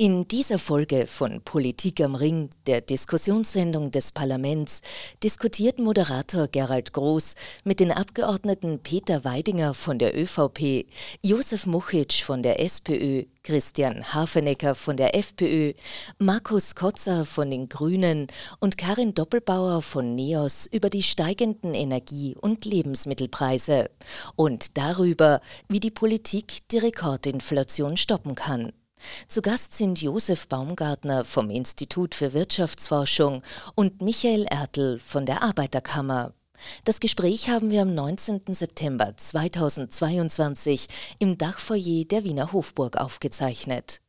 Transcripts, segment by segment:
In dieser Folge von Politik am Ring, der Diskussionssendung des Parlaments, diskutiert Moderator Gerald Groß mit den Abgeordneten Peter Weidinger von der ÖVP, Josef Muchitsch von der SPÖ, Christian Hafenecker von der FPÖ, Markus Kotzer von den Grünen und Karin Doppelbauer von NEOS über die steigenden Energie- und Lebensmittelpreise und darüber, wie die Politik die Rekordinflation stoppen kann. Zu Gast sind Josef Baumgartner vom Institut für Wirtschaftsforschung und Michael Ertl von der Arbeiterkammer. Das Gespräch haben wir am 19. September 2022 im Dachfoyer der Wiener Hofburg aufgezeichnet.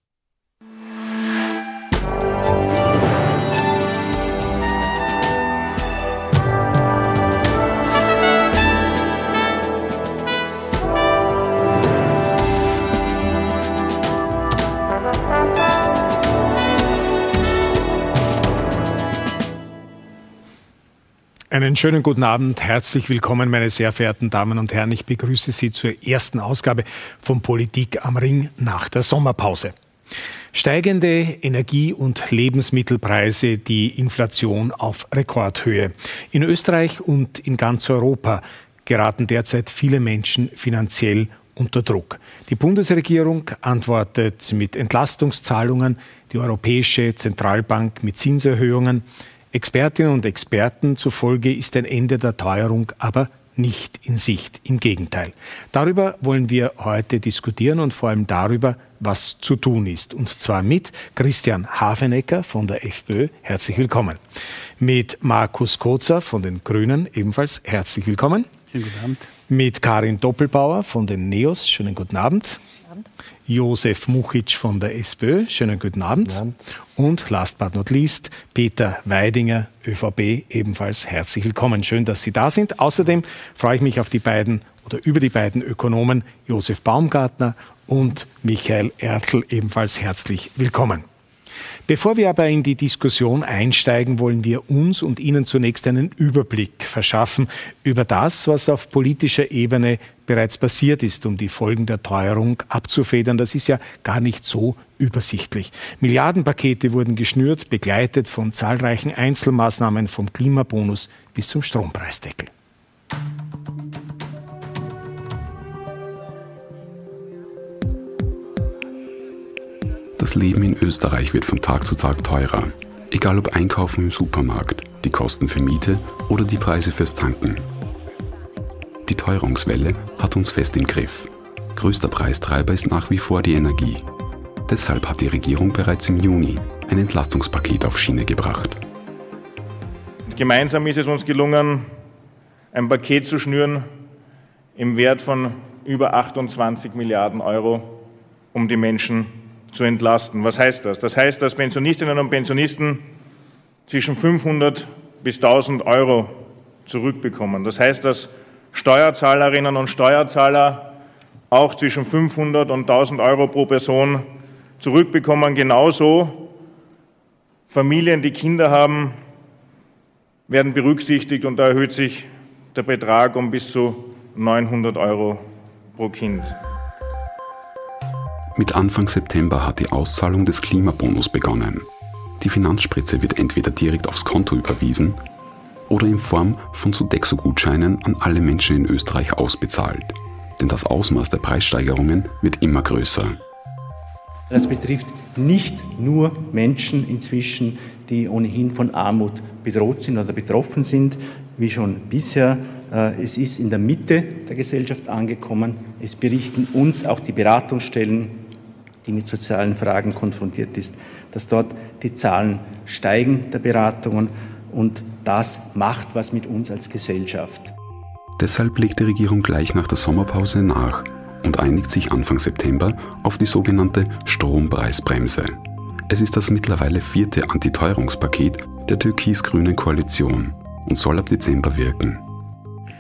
Einen schönen guten Abend, herzlich willkommen, meine sehr verehrten Damen und Herren. Ich begrüße Sie zur ersten Ausgabe von Politik am Ring nach der Sommerpause. Steigende Energie- und Lebensmittelpreise, die Inflation auf Rekordhöhe. In Österreich und in ganz Europa geraten derzeit viele Menschen finanziell unter Druck. Die Bundesregierung antwortet mit Entlastungszahlungen, die Europäische Zentralbank mit Zinserhöhungen. Expertinnen und Experten zufolge ist ein Ende der Teuerung aber nicht in Sicht. Im Gegenteil. Darüber wollen wir heute diskutieren und vor allem darüber, was zu tun ist. Und zwar mit Christian Hafenecker von der FPÖ. Herzlich willkommen. Mit Markus Kozer von den Grünen. Ebenfalls herzlich willkommen. Schönen guten Abend. Mit Karin Doppelbauer von den NEOS. Schönen guten Abend. Abend. Josef Muchitsch von der SPÖ. Schönen guten Abend. Guten Abend. Und last but not least, Peter Weidinger, ÖVP, ebenfalls herzlich willkommen. Schön, dass Sie da sind. Außerdem freue ich mich auf die beiden oder über die beiden Ökonomen Josef Baumgartner und Michael Ertl, ebenfalls herzlich willkommen. Bevor wir aber in die Diskussion einsteigen, wollen wir uns und Ihnen zunächst einen Überblick verschaffen über das, was auf politischer Ebene bereits passiert ist, um die Folgen der Teuerung abzufedern. Das ist ja gar nicht so übersichtlich. Milliardenpakete wurden geschnürt, begleitet von zahlreichen Einzelmaßnahmen vom Klimabonus bis zum Strompreisdeckel. Das Leben in Österreich wird von Tag zu Tag teurer. Egal ob Einkaufen im Supermarkt, die Kosten für Miete oder die Preise fürs Tanken. Die Teuerungswelle hat uns fest im Griff. Größter Preistreiber ist nach wie vor die Energie. Deshalb hat die Regierung bereits im Juni ein Entlastungspaket auf Schiene gebracht. Gemeinsam ist es uns gelungen, ein Paket zu schnüren im Wert von über 28 Milliarden Euro, um die Menschen zu entlasten. Was heißt das? Das heißt, dass Pensionistinnen und Pensionisten zwischen 500 bis 1000 Euro zurückbekommen. Das heißt, dass Steuerzahlerinnen und Steuerzahler auch zwischen 500 und 1000 Euro pro Person zurückbekommen. Genauso Familien, die Kinder haben, werden berücksichtigt und da erhöht sich der Betrag um bis zu 900 Euro pro Kind. Mit Anfang September hat die Auszahlung des Klimabonus begonnen. Die Finanzspritze wird entweder direkt aufs Konto überwiesen oder in Form von Sodexo-Gutscheinen an alle Menschen in Österreich ausbezahlt. Denn das Ausmaß der Preissteigerungen wird immer größer. Das betrifft nicht nur Menschen inzwischen, die ohnehin von Armut bedroht sind oder betroffen sind, wie schon bisher. Äh, es ist in der Mitte der Gesellschaft angekommen. Es berichten uns auch die Beratungsstellen die mit sozialen Fragen konfrontiert ist, dass dort die Zahlen steigen der Beratungen und das macht was mit uns als Gesellschaft. Deshalb legt die Regierung gleich nach der Sommerpause nach und einigt sich Anfang September auf die sogenannte Strompreisbremse. Es ist das mittlerweile vierte Antiteuerungspaket der türkis-grünen Koalition und soll ab Dezember wirken.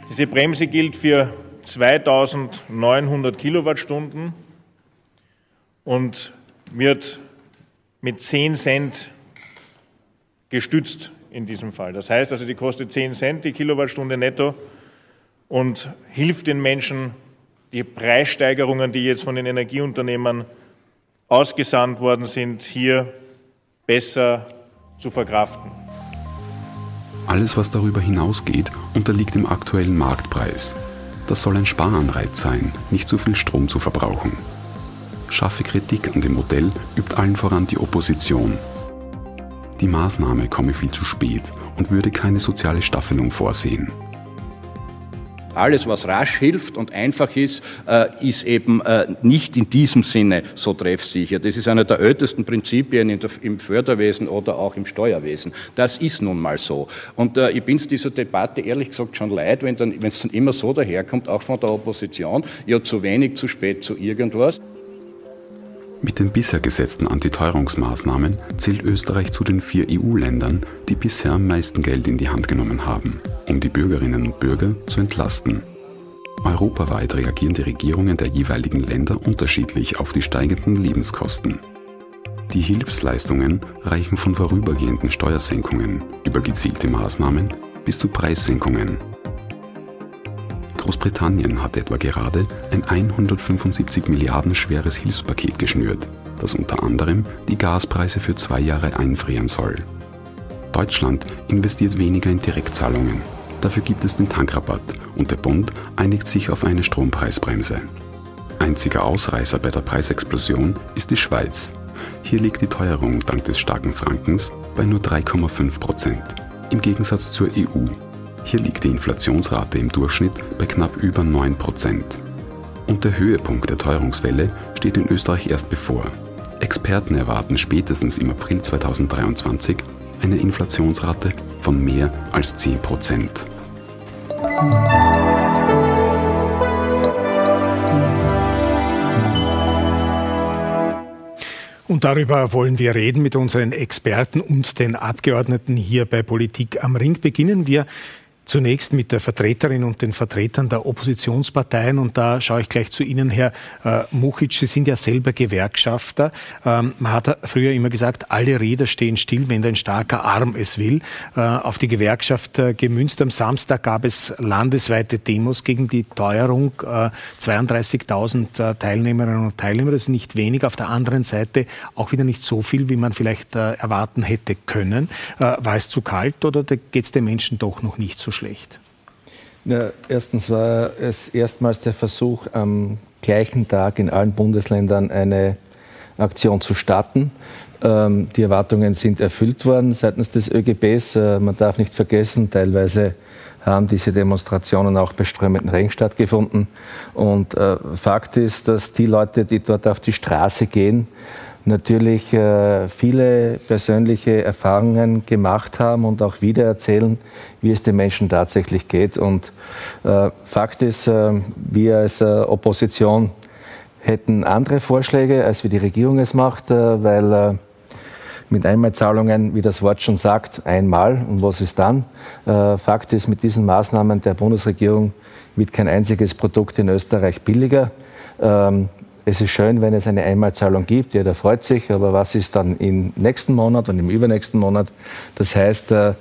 Diese Bremse gilt für 2900 Kilowattstunden und wird mit 10 Cent gestützt in diesem Fall. Das heißt also, die kostet 10 Cent die Kilowattstunde netto und hilft den Menschen, die Preissteigerungen, die jetzt von den Energieunternehmen ausgesandt worden sind, hier besser zu verkraften. Alles, was darüber hinausgeht, unterliegt dem aktuellen Marktpreis. Das soll ein Sparanreiz sein, nicht zu viel Strom zu verbrauchen. Scharfe Kritik an dem Modell übt allen voran die Opposition. Die Maßnahme komme viel zu spät und würde keine soziale Staffelung vorsehen. Alles, was rasch hilft und einfach ist, äh, ist eben äh, nicht in diesem Sinne so treffsicher. Das ist einer der ältesten Prinzipien im Förderwesen oder auch im Steuerwesen. Das ist nun mal so. Und äh, ich bin es dieser Debatte ehrlich gesagt schon leid, wenn es dann immer so daherkommt, auch von der Opposition, ja zu wenig, zu spät, zu irgendwas. Mit den bisher gesetzten Antiteuerungsmaßnahmen zählt Österreich zu den vier EU-Ländern, die bisher am meisten Geld in die Hand genommen haben, um die Bürgerinnen und Bürger zu entlasten. Europaweit reagieren die Regierungen der jeweiligen Länder unterschiedlich auf die steigenden Lebenskosten. Die Hilfsleistungen reichen von vorübergehenden Steuersenkungen über gezielte Maßnahmen bis zu Preissenkungen Großbritannien hat etwa gerade ein 175 Milliarden schweres Hilfspaket geschnürt, das unter anderem die Gaspreise für zwei Jahre einfrieren soll. Deutschland investiert weniger in Direktzahlungen. Dafür gibt es den Tankrabatt und der Bund einigt sich auf eine Strompreisbremse. Einziger Ausreißer bei der Preisexplosion ist die Schweiz. Hier liegt die Teuerung dank des starken Frankens bei nur 3,5 Prozent, im Gegensatz zur EU, hier liegt die Inflationsrate im Durchschnitt bei knapp über 9% Und der Höhepunkt der Teuerungswelle steht in Österreich erst bevor. Experten erwarten spätestens im April 2023 eine Inflationsrate von mehr als 10% Und darüber wollen wir reden mit unseren Experten und den Abgeordneten hier bei Politik am Ring. Beginnen wir Zunächst mit der Vertreterin und den Vertretern der Oppositionsparteien. Und da schaue ich gleich zu Ihnen, Herr äh, Muchic. Sie sind ja selber Gewerkschafter. Ähm, man hat früher immer gesagt, alle Räder stehen still, wenn ein starker Arm es will. Äh, auf die Gewerkschaft äh, gemünzt. Am Samstag gab es landesweite Demos gegen die Teuerung. Äh, 32.000 äh, Teilnehmerinnen und Teilnehmer, das ist nicht wenig. Auf der anderen Seite auch wieder nicht so viel, wie man vielleicht äh, erwarten hätte können. Äh, war es zu kalt oder geht es den Menschen doch noch nicht so schlecht? Ja, erstens war es erstmals der Versuch, am gleichen Tag in allen Bundesländern eine Aktion zu starten. Ähm, die Erwartungen sind erfüllt worden seitens des ÖGBs. Äh, man darf nicht vergessen, teilweise haben diese Demonstrationen auch bei strömenden Regen stattgefunden. Und äh, Fakt ist, dass die Leute, die dort auf die Straße gehen, natürlich äh, viele persönliche Erfahrungen gemacht haben und auch wieder erzählen, wie es den Menschen tatsächlich geht. Und äh, Fakt ist, äh, wir als Opposition hätten andere Vorschläge, als wie die Regierung es macht, weil mit Einmalzahlungen, wie das Wort schon sagt, einmal. Und was ist dann? Fakt ist, mit diesen Maßnahmen der Bundesregierung wird kein einziges Produkt in Österreich billiger. Ähm, es ist schön, wenn es eine Einmalzahlung gibt, jeder freut sich, aber was ist dann im nächsten Monat und im übernächsten Monat? Das heißt, äh,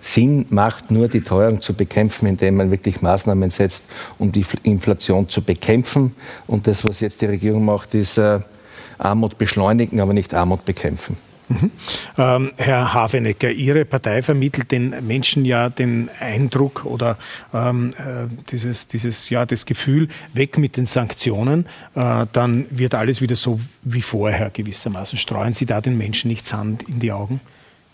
Sinn macht nur die Teuerung zu bekämpfen, indem man wirklich Maßnahmen setzt, um die Inflation zu bekämpfen. Und das, was jetzt die Regierung macht, ist äh, Armut beschleunigen, aber nicht Armut bekämpfen. Mhm. Ähm, Herr Havenecker, Ihre Partei vermittelt den Menschen ja den Eindruck oder ähm, äh, dieses, dieses, ja, das Gefühl, weg mit den Sanktionen, äh, dann wird alles wieder so wie vorher gewissermaßen. Streuen Sie da den Menschen nicht Sand in die Augen?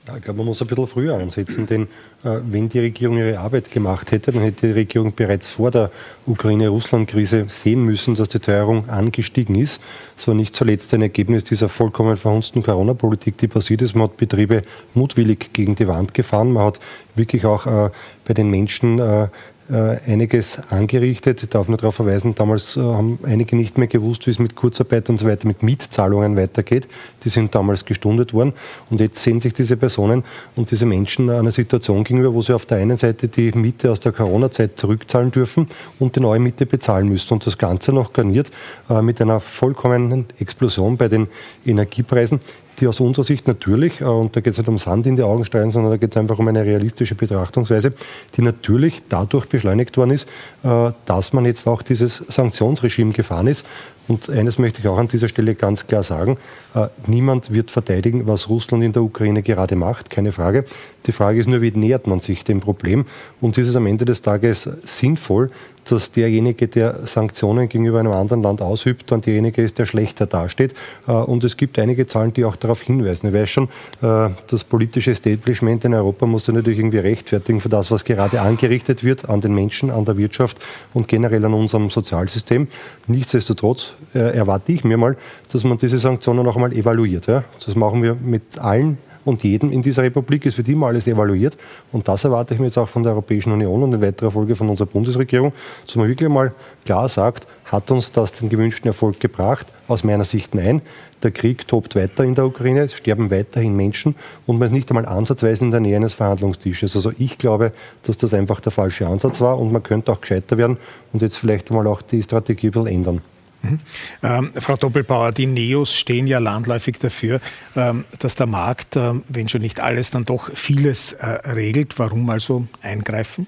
Ja, ich glaube, man muss ein bisschen früher ansetzen, denn äh, wenn die Regierung ihre Arbeit gemacht hätte, dann hätte die Regierung bereits vor der Ukraine-Russland-Krise sehen müssen, dass die Teuerung angestiegen ist. Das war nicht zuletzt ein Ergebnis dieser vollkommen verhunzten Corona-Politik, die passiert ist. Man hat Betriebe mutwillig gegen die Wand gefahren. Man hat wirklich auch äh, bei den Menschen äh, einiges angerichtet. Ich darf nur darauf verweisen, damals äh, haben einige nicht mehr gewusst, wie es mit Kurzarbeit und so weiter, mit Mietzahlungen weitergeht. Die sind damals gestundet worden. Und jetzt sehen sich diese Personen und diese Menschen einer Situation gegenüber, wo sie auf der einen Seite die Miete aus der Corona-Zeit zurückzahlen dürfen und die neue Miete bezahlen müssen. Und das Ganze noch garniert äh, mit einer vollkommenen Explosion bei den Energiepreisen die aus unserer Sicht natürlich, äh, und da geht es nicht um Sand in die Augen streuen, sondern da geht es einfach um eine realistische Betrachtungsweise, die natürlich dadurch beschleunigt worden ist, äh, dass man jetzt auch dieses Sanktionsregime gefahren ist, Und eines möchte ich auch an dieser Stelle ganz klar sagen. Äh, niemand wird verteidigen, was Russland in der Ukraine gerade macht, keine Frage. Die Frage ist nur, wie nähert man sich dem Problem? Und ist es am Ende des Tages sinnvoll, dass derjenige, der Sanktionen gegenüber einem anderen Land ausübt, dann derjenige ist, der schlechter dasteht. Äh, und es gibt einige Zahlen, die auch darauf hinweisen. Ich weiß schon, äh, das politische Establishment in Europa muss sich natürlich irgendwie rechtfertigen für das, was gerade angerichtet wird an den Menschen, an der Wirtschaft und generell an unserem Sozialsystem. Nichtsdestotrotz äh, erwarte ich mir mal, dass man diese Sanktionen auch mal evaluiert. Das machen wir mit allen und jedem in dieser Republik. Es wird immer alles evaluiert. Und das erwarte ich mir jetzt auch von der Europäischen Union und in weiterer Folge von unserer Bundesregierung, dass man wirklich mal klar sagt, hat uns das den gewünschten Erfolg gebracht? Aus meiner Sicht nein. Der Krieg tobt weiter in der Ukraine, es sterben weiterhin Menschen und man ist nicht einmal ansatzweise in der Nähe eines Verhandlungstisches. Also ich glaube, dass das einfach der falsche Ansatz war und man könnte auch gescheiter werden und jetzt vielleicht einmal auch die Strategie ein bisschen ändern. Mhm. Ähm, Frau Doppelbauer, die Neos stehen ja landläufig dafür, ähm, dass der Markt, äh, wenn schon nicht alles, dann doch vieles äh, regelt. Warum also eingreifen?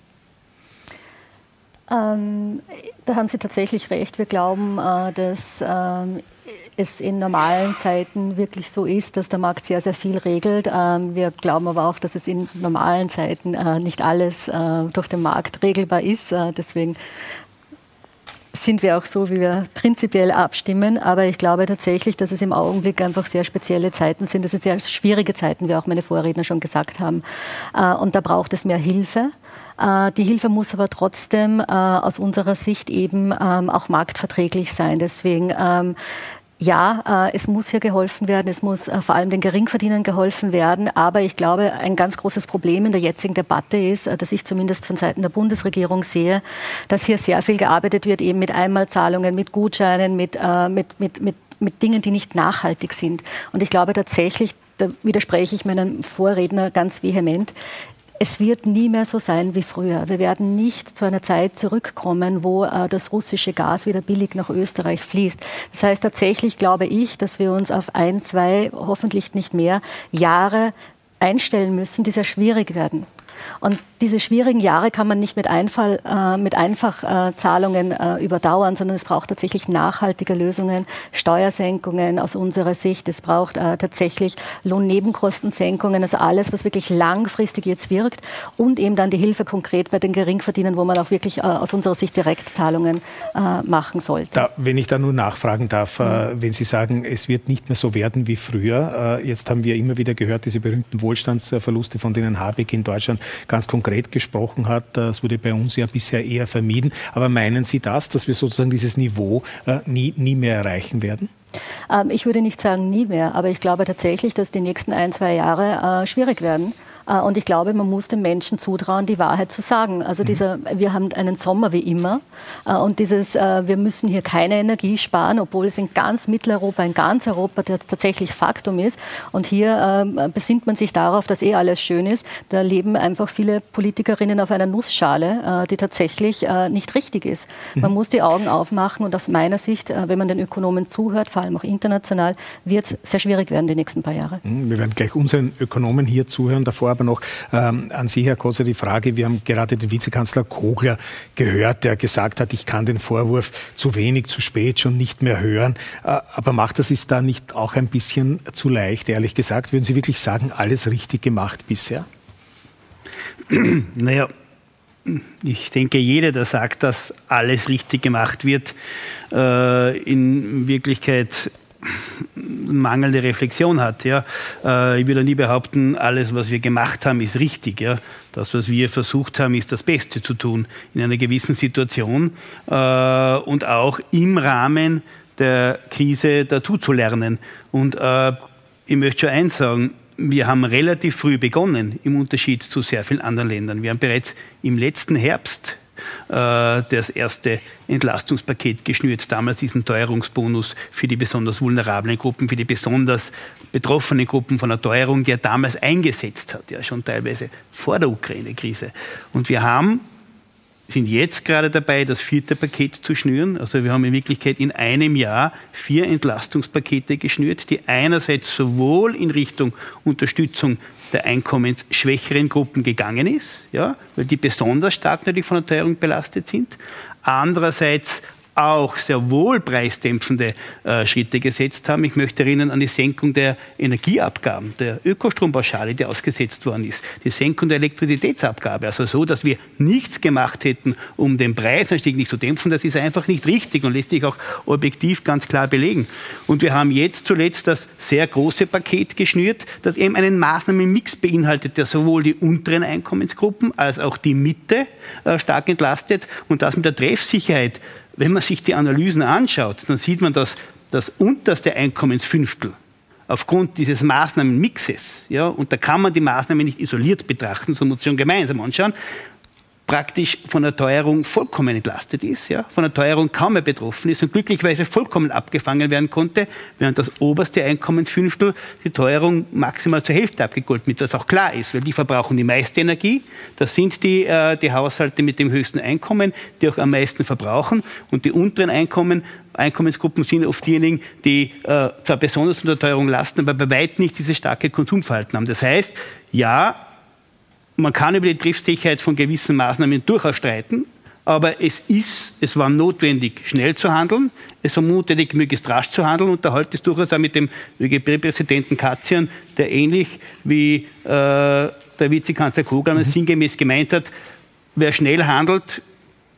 Ähm, da haben Sie tatsächlich recht. Wir glauben, äh, dass ähm, es in normalen Zeiten wirklich so ist, dass der Markt sehr, sehr viel regelt. Ähm, wir glauben aber auch, dass es in normalen Zeiten äh, nicht alles äh, durch den Markt regelbar ist. Äh, deswegen sind wir auch so, wie wir prinzipiell abstimmen. Aber ich glaube tatsächlich, dass es im Augenblick einfach sehr spezielle Zeiten sind. Das sind sehr schwierige Zeiten, wie auch meine Vorredner schon gesagt haben. Äh, und da braucht es mehr Hilfe. Äh, die Hilfe muss aber trotzdem äh, aus unserer Sicht eben ähm, auch marktverträglich sein. Deswegen ähm, ja, äh, es muss hier geholfen werden, es muss äh, vor allem den Geringverdienern geholfen werden. Aber ich glaube, ein ganz großes Problem in der jetzigen Debatte ist, äh, dass ich zumindest von Seiten der Bundesregierung sehe, dass hier sehr viel gearbeitet wird, eben mit Einmalzahlungen, mit Gutscheinen, mit, mit, mit, mit, mit Dingen, die nicht nachhaltig sind. Und ich glaube tatsächlich, da widerspreche ich meinem Vorredner ganz vehement es wird nie mehr so sein wie früher. Wir werden nicht zu einer Zeit zurückkommen, wo äh, das russische Gas wieder billig nach Österreich fließt. Das heißt tatsächlich, glaube ich, dass wir uns auf ein, zwei, hoffentlich nicht mehr Jahre einstellen müssen, die sehr schwierig werden. Und diese schwierigen Jahre kann man nicht mit, Einfall, äh, mit Einfachzahlungen äh, überdauern, sondern es braucht tatsächlich nachhaltige Lösungen, Steuersenkungen aus unserer Sicht. Es braucht äh, tatsächlich Lohnnebenkostensenkungen, also alles, was wirklich langfristig jetzt wirkt und eben dann die Hilfe konkret bei den Geringverdienern, wo man auch wirklich äh, aus unserer Sicht Direktzahlungen äh, machen sollte. Da, wenn ich da nur nachfragen darf, mhm. wenn Sie sagen, es wird nicht mehr so werden wie früher, jetzt haben wir immer wieder gehört, diese berühmten Wohlstandsverluste, von denen Habeck in Deutschland ganz konkret gesprochen hat. Das wurde bei uns ja bisher eher vermieden. Aber meinen Sie das, dass wir sozusagen dieses Niveau äh, nie, nie mehr erreichen werden? Ähm, ich würde nicht sagen nie mehr, aber ich glaube tatsächlich, dass die nächsten ein, zwei Jahre äh, schwierig werden. Äh, und ich glaube, man muss den Menschen zutrauen, die Wahrheit zu sagen. Also mhm. dieser, wir haben einen Sommer wie immer äh, und dieses, äh, wir müssen hier keine Energie sparen, obwohl es in ganz Mitteleuropa, in ganz Europa tatsächlich Faktum ist. Und hier besinnt man sich darauf, dass eh alles schön ist. Da leben einfach viele Politikerinnen auf einer Nussschale, die tatsächlich nicht richtig ist. Man mhm. muss die Augen aufmachen und aus meiner Sicht, wenn man den Ökonomen zuhört, vor allem auch international, wird es sehr schwierig werden die nächsten paar Jahre. Mhm, wir werden gleich unseren Ökonomen hier zuhören. Davor aber noch ähm, an Sie, Herr Kotzer, die Frage, wir haben gerade den Vizekanzler Kogler gehört, der gesagt hat, ich kann den Vorwurf zu wenig, zu spät schon nicht mehr hören. Äh, aber macht das ist da nicht auch ein bisschen zu leicht, ehrlich gesagt? Würden Sie wirklich sagen, alles richtig gemacht bisher? Naja, ich denke, jeder, der sagt, dass alles richtig gemacht wird, äh, in Wirklichkeit mangelnde Reflexion hat. Ja. Äh, ich würde nie behaupten, alles, was wir gemacht haben, ist richtig. Ja. Das, was wir versucht haben, ist das Beste zu tun in einer gewissen Situation äh, und auch im Rahmen der Krise dazu zu lernen. Und äh, ich möchte schon eins sagen, wir haben relativ früh begonnen, im Unterschied zu sehr vielen anderen Ländern. Wir haben bereits im letzten Herbst das erste Entlastungspaket geschnürt, damals diesen Teuerungsbonus für die besonders vulnerablen Gruppen, für die besonders betroffenen Gruppen von der Teuerung, der damals eingesetzt hat, ja schon teilweise vor der Ukraine-Krise. Und wir haben sind jetzt gerade dabei, das vierte Paket zu schnüren. Also wir haben in Wirklichkeit in einem Jahr vier Entlastungspakete geschnürt, die einerseits sowohl in Richtung Unterstützung der einkommensschwächeren Gruppen gegangen ist, ja, weil die besonders stark natürlich von der Teuerung belastet sind. Andererseits auch sehr wohl preisdämpfende äh, Schritte gesetzt haben. Ich möchte erinnern an die Senkung der Energieabgaben, der Ökostrompauschale, die ausgesetzt worden ist, die Senkung der Elektrizitätsabgabe. Also so, dass wir nichts gemacht hätten, um den Preisanstieg nicht zu dämpfen. Das ist einfach nicht richtig und lässt sich auch objektiv ganz klar belegen. Und wir haben jetzt zuletzt das sehr große Paket geschnürt, das eben einen Maßnahmenmix beinhaltet, der sowohl die unteren Einkommensgruppen als auch die Mitte äh, stark entlastet und das mit der Treffsicherheit wenn man sich die Analysen anschaut, dann sieht man, dass das unterste Einkommensfünftel aufgrund dieses Maßnahmenmixes, ja, und da kann man die Maßnahmen nicht isoliert betrachten, sondern muss sie gemeinsam anschauen, praktisch von der Teuerung vollkommen entlastet ist, ja, von der Teuerung kaum mehr betroffen ist und glücklicherweise vollkommen abgefangen werden konnte, während das oberste Einkommensfünftel die Teuerung maximal zur Hälfte abgegolten wird, was auch klar ist, weil die verbrauchen die meiste Energie. Das sind die, äh, die Haushalte mit dem höchsten Einkommen, die auch am meisten verbrauchen und die unteren Einkommen Einkommensgruppen sind oft diejenigen, die äh, zwar besonders unter Teuerung lasten, aber bei weitem nicht dieses starke Konsumverhalten haben. Das heißt, ja, man kann über die Treffsicherheit von gewissen Maßnahmen durchaus streiten, aber es ist, es war notwendig, schnell zu handeln. Es war notwendig, möglichst rasch zu handeln. Und da halte ich durchaus auch mit dem ÖGB-Präsidenten Katzian, der ähnlich wie äh, der Vizekanzler Kogler mhm. sinngemäß gemeint hat, wer schnell handelt,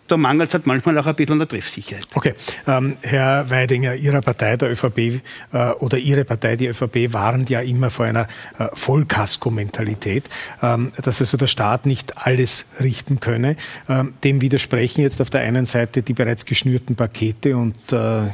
da mangelt es halt manchmal auch ein bisschen an der Treffsicherheit. Okay. Ähm, Herr Weidinger, Ihre Partei, der ÖVP, äh, oder Ihre Partei, die ÖVP, waren ja immer vor einer äh, Vollkasko-Mentalität, ähm, dass also der Staat nicht alles richten könne. Ähm, dem widersprechen jetzt auf der einen Seite die bereits geschnürten Pakete und äh, äh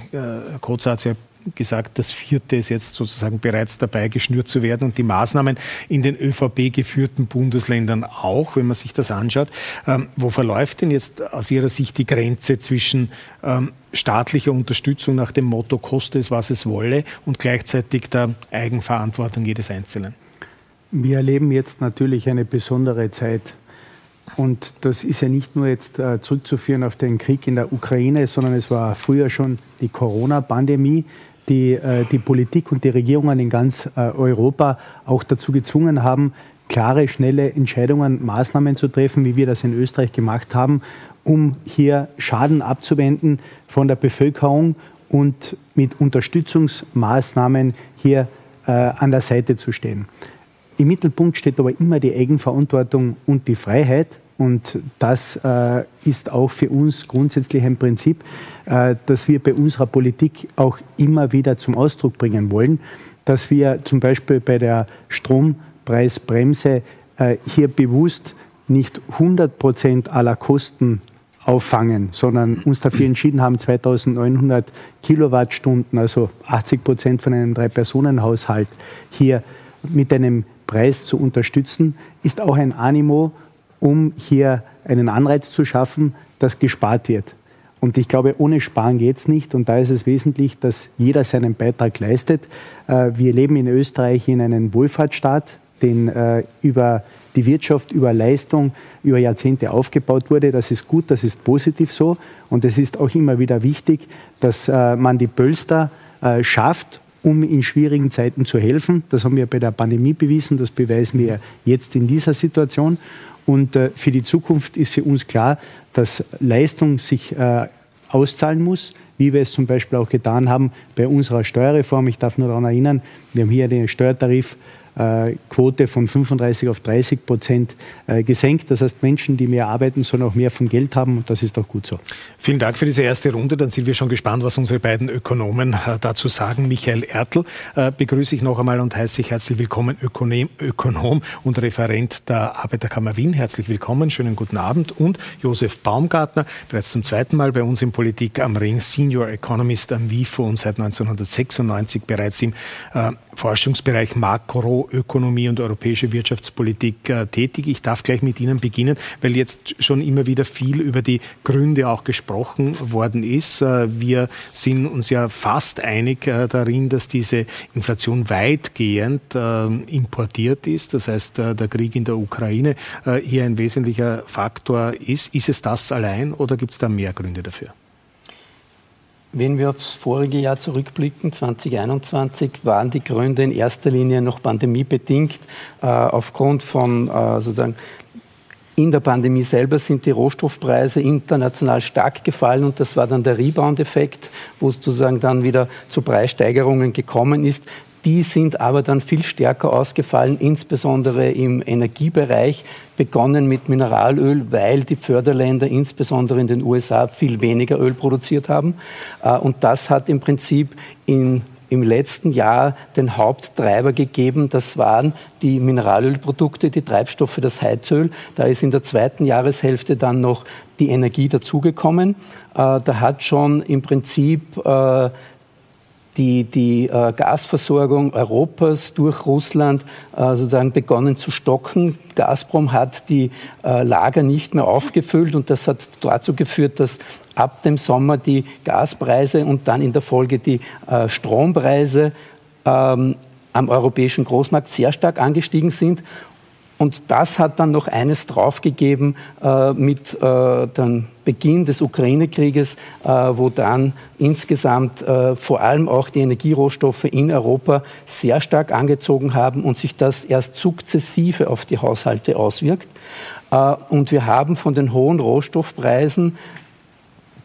Kurz hat es ja gesagt, das vierte ist jetzt sozusagen bereits dabei, geschnürt zu werden und die Maßnahmen in den ÖVP geführten Bundesländern auch, wenn man sich das anschaut. Ähm, wo verläuft denn jetzt aus Ihrer Sicht die Grenze zwischen ähm, staatlicher Unterstützung nach dem Motto, koste es, was es wolle und gleichzeitig der Eigenverantwortung jedes Einzelnen? Wir erleben jetzt natürlich eine besondere Zeit. Und das ist ja nicht nur jetzt äh, zurückzuführen auf den Krieg in der Ukraine, sondern es war früher schon die Corona-Pandemie, die äh, die Politik und die Regierungen in ganz äh, Europa auch dazu gezwungen haben, klare, schnelle Entscheidungen, Maßnahmen zu treffen, wie wir das in Österreich gemacht haben, um hier Schaden abzuwenden von der Bevölkerung und mit Unterstützungsmaßnahmen hier äh, an der Seite zu stehen. Im Mittelpunkt steht aber immer die Eigenverantwortung und die Freiheit. Und das äh, ist auch für uns grundsätzlich ein Prinzip, äh, das wir bei unserer Politik auch immer wieder zum Ausdruck bringen wollen, dass wir zum Beispiel bei der Strompreisbremse äh, hier bewusst nicht 100 Prozent aller Kosten auffangen, sondern uns dafür entschieden haben, 2900 Kilowattstunden, also 80 Prozent von einem Drei-Personen-Haushalt, hier mit einem Preis zu unterstützen, ist auch ein Animo um hier einen Anreiz zu schaffen, dass gespart wird. Und ich glaube, ohne Sparen geht es nicht. Und da ist es wesentlich, dass jeder seinen Beitrag leistet. Äh, wir leben in Österreich in einem Wohlfahrtsstaat, den äh, über die Wirtschaft, über Leistung, über Jahrzehnte aufgebaut wurde. Das ist gut, das ist positiv so. Und es ist auch immer wieder wichtig, dass äh, man die Pölster schafft, um in schwierigen Zeiten zu helfen. Das haben wir bei der Pandemie bewiesen, das beweisen wir jetzt in dieser Situation. Und äh, für die Zukunft ist für uns klar, dass Leistung sich äh, auszahlen muss, wie wir es zum Beispiel auch getan haben bei unserer Steuerreform. Ich darf nur daran erinnern, wir haben hier den Steuertarif Quote von 35 auf 30 Prozent äh, gesenkt. Das heißt, Menschen, die mehr arbeiten, sollen auch mehr vom Geld haben und das ist auch gut so. Vielen Dank für diese erste Runde. Dann sind wir schon gespannt, was unsere beiden Ökonomen äh, dazu sagen. Michael Ertl begrüße ich noch einmal und heiße ich herzlich willkommen, Ökonom und Referent der Arbeiterkammer Wien. Herzlich willkommen, schönen guten Abend. Und Josef Baumgartner, bereits zum zweiten Mal bei uns in Politik am Ring, Senior Economist am WIFO und seit 1996 bereits im Forschungsbereich Makroökonomie und europäische Wirtschaftspolitik äh, tätig. Ich darf gleich mit Ihnen beginnen, weil jetzt schon immer wieder viel über die Gründe auch gesprochen worden ist. Äh, wir sind uns ja fast einig äh, darin, dass diese Inflation weitgehend importiert ist. Das heißt, der Krieg in der Ukraine hier ein wesentlicher Faktor ist. Ist es das allein oder gibt es da mehr Gründe dafür? Wenn wir aufs vorige Jahr zurückblicken, 2021, waren die Gründe in erster Linie noch pandemiebedingt äh, aufgrund von äh, sozusagen in der Pandemie selber sind die Rohstoffpreise international stark gefallen und das war dann der Rebound-Effekt, wo sozusagen dann wieder zu Preissteigerungen gekommen ist. Die sind aber dann viel stärker ausgefallen, insbesondere im Energiebereich, begonnen mit Mineralöl, weil die Förderländer, insbesondere in den USA, viel weniger Öl produziert haben. Äh, und das hat im Prinzip in im letzten Jahr den Haupttreiber gegeben. Das waren die Mineralölprodukte, die Treibstoffe, das Heizöl. Da ist in der zweiten Jahreshälfte dann noch die Energie dazugekommen. Äh, da hat schon im Prinzip äh, die, die äh, Gasversorgung Europas durch Russland äh, sozusagen begonnen zu stocken. Gazprom hat die äh, Lager nicht mehr aufgefüllt und das hat dazu geführt, dass ab dem Sommer die Gaspreise und dann in der Folge die äh, Strompreise ähm, am europäischen Großmarkt sehr stark angestiegen sind. Und das hat dann noch eines draufgegeben äh, mit äh, dem Beginn des Ukraine-Krieges, äh, wo dann insgesamt äh, vor allem auch die Energierohstoffe in Europa sehr stark angezogen haben und sich das erst sukzessive auf die Haushalte auswirkt. Äh, und wir haben von den hohen Rohstoffpreisen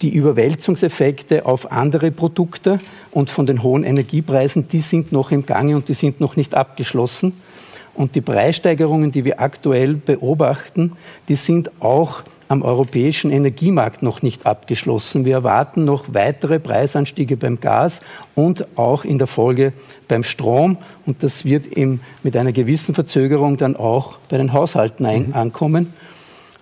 die Überwälzungseffekte auf andere Produkte und von den hohen Energiepreisen, die sind noch im Gange und die sind noch nicht abgeschlossen. Und die Preissteigerungen, die wir aktuell beobachten, die sind auch am europäischen Energiemarkt noch nicht abgeschlossen. Wir erwarten noch weitere Preisanstiege beim Gas und auch in der Folge beim Strom. Und das wird eben mit einer gewissen Verzögerung dann auch bei den Haushalten ein, mhm. ankommen.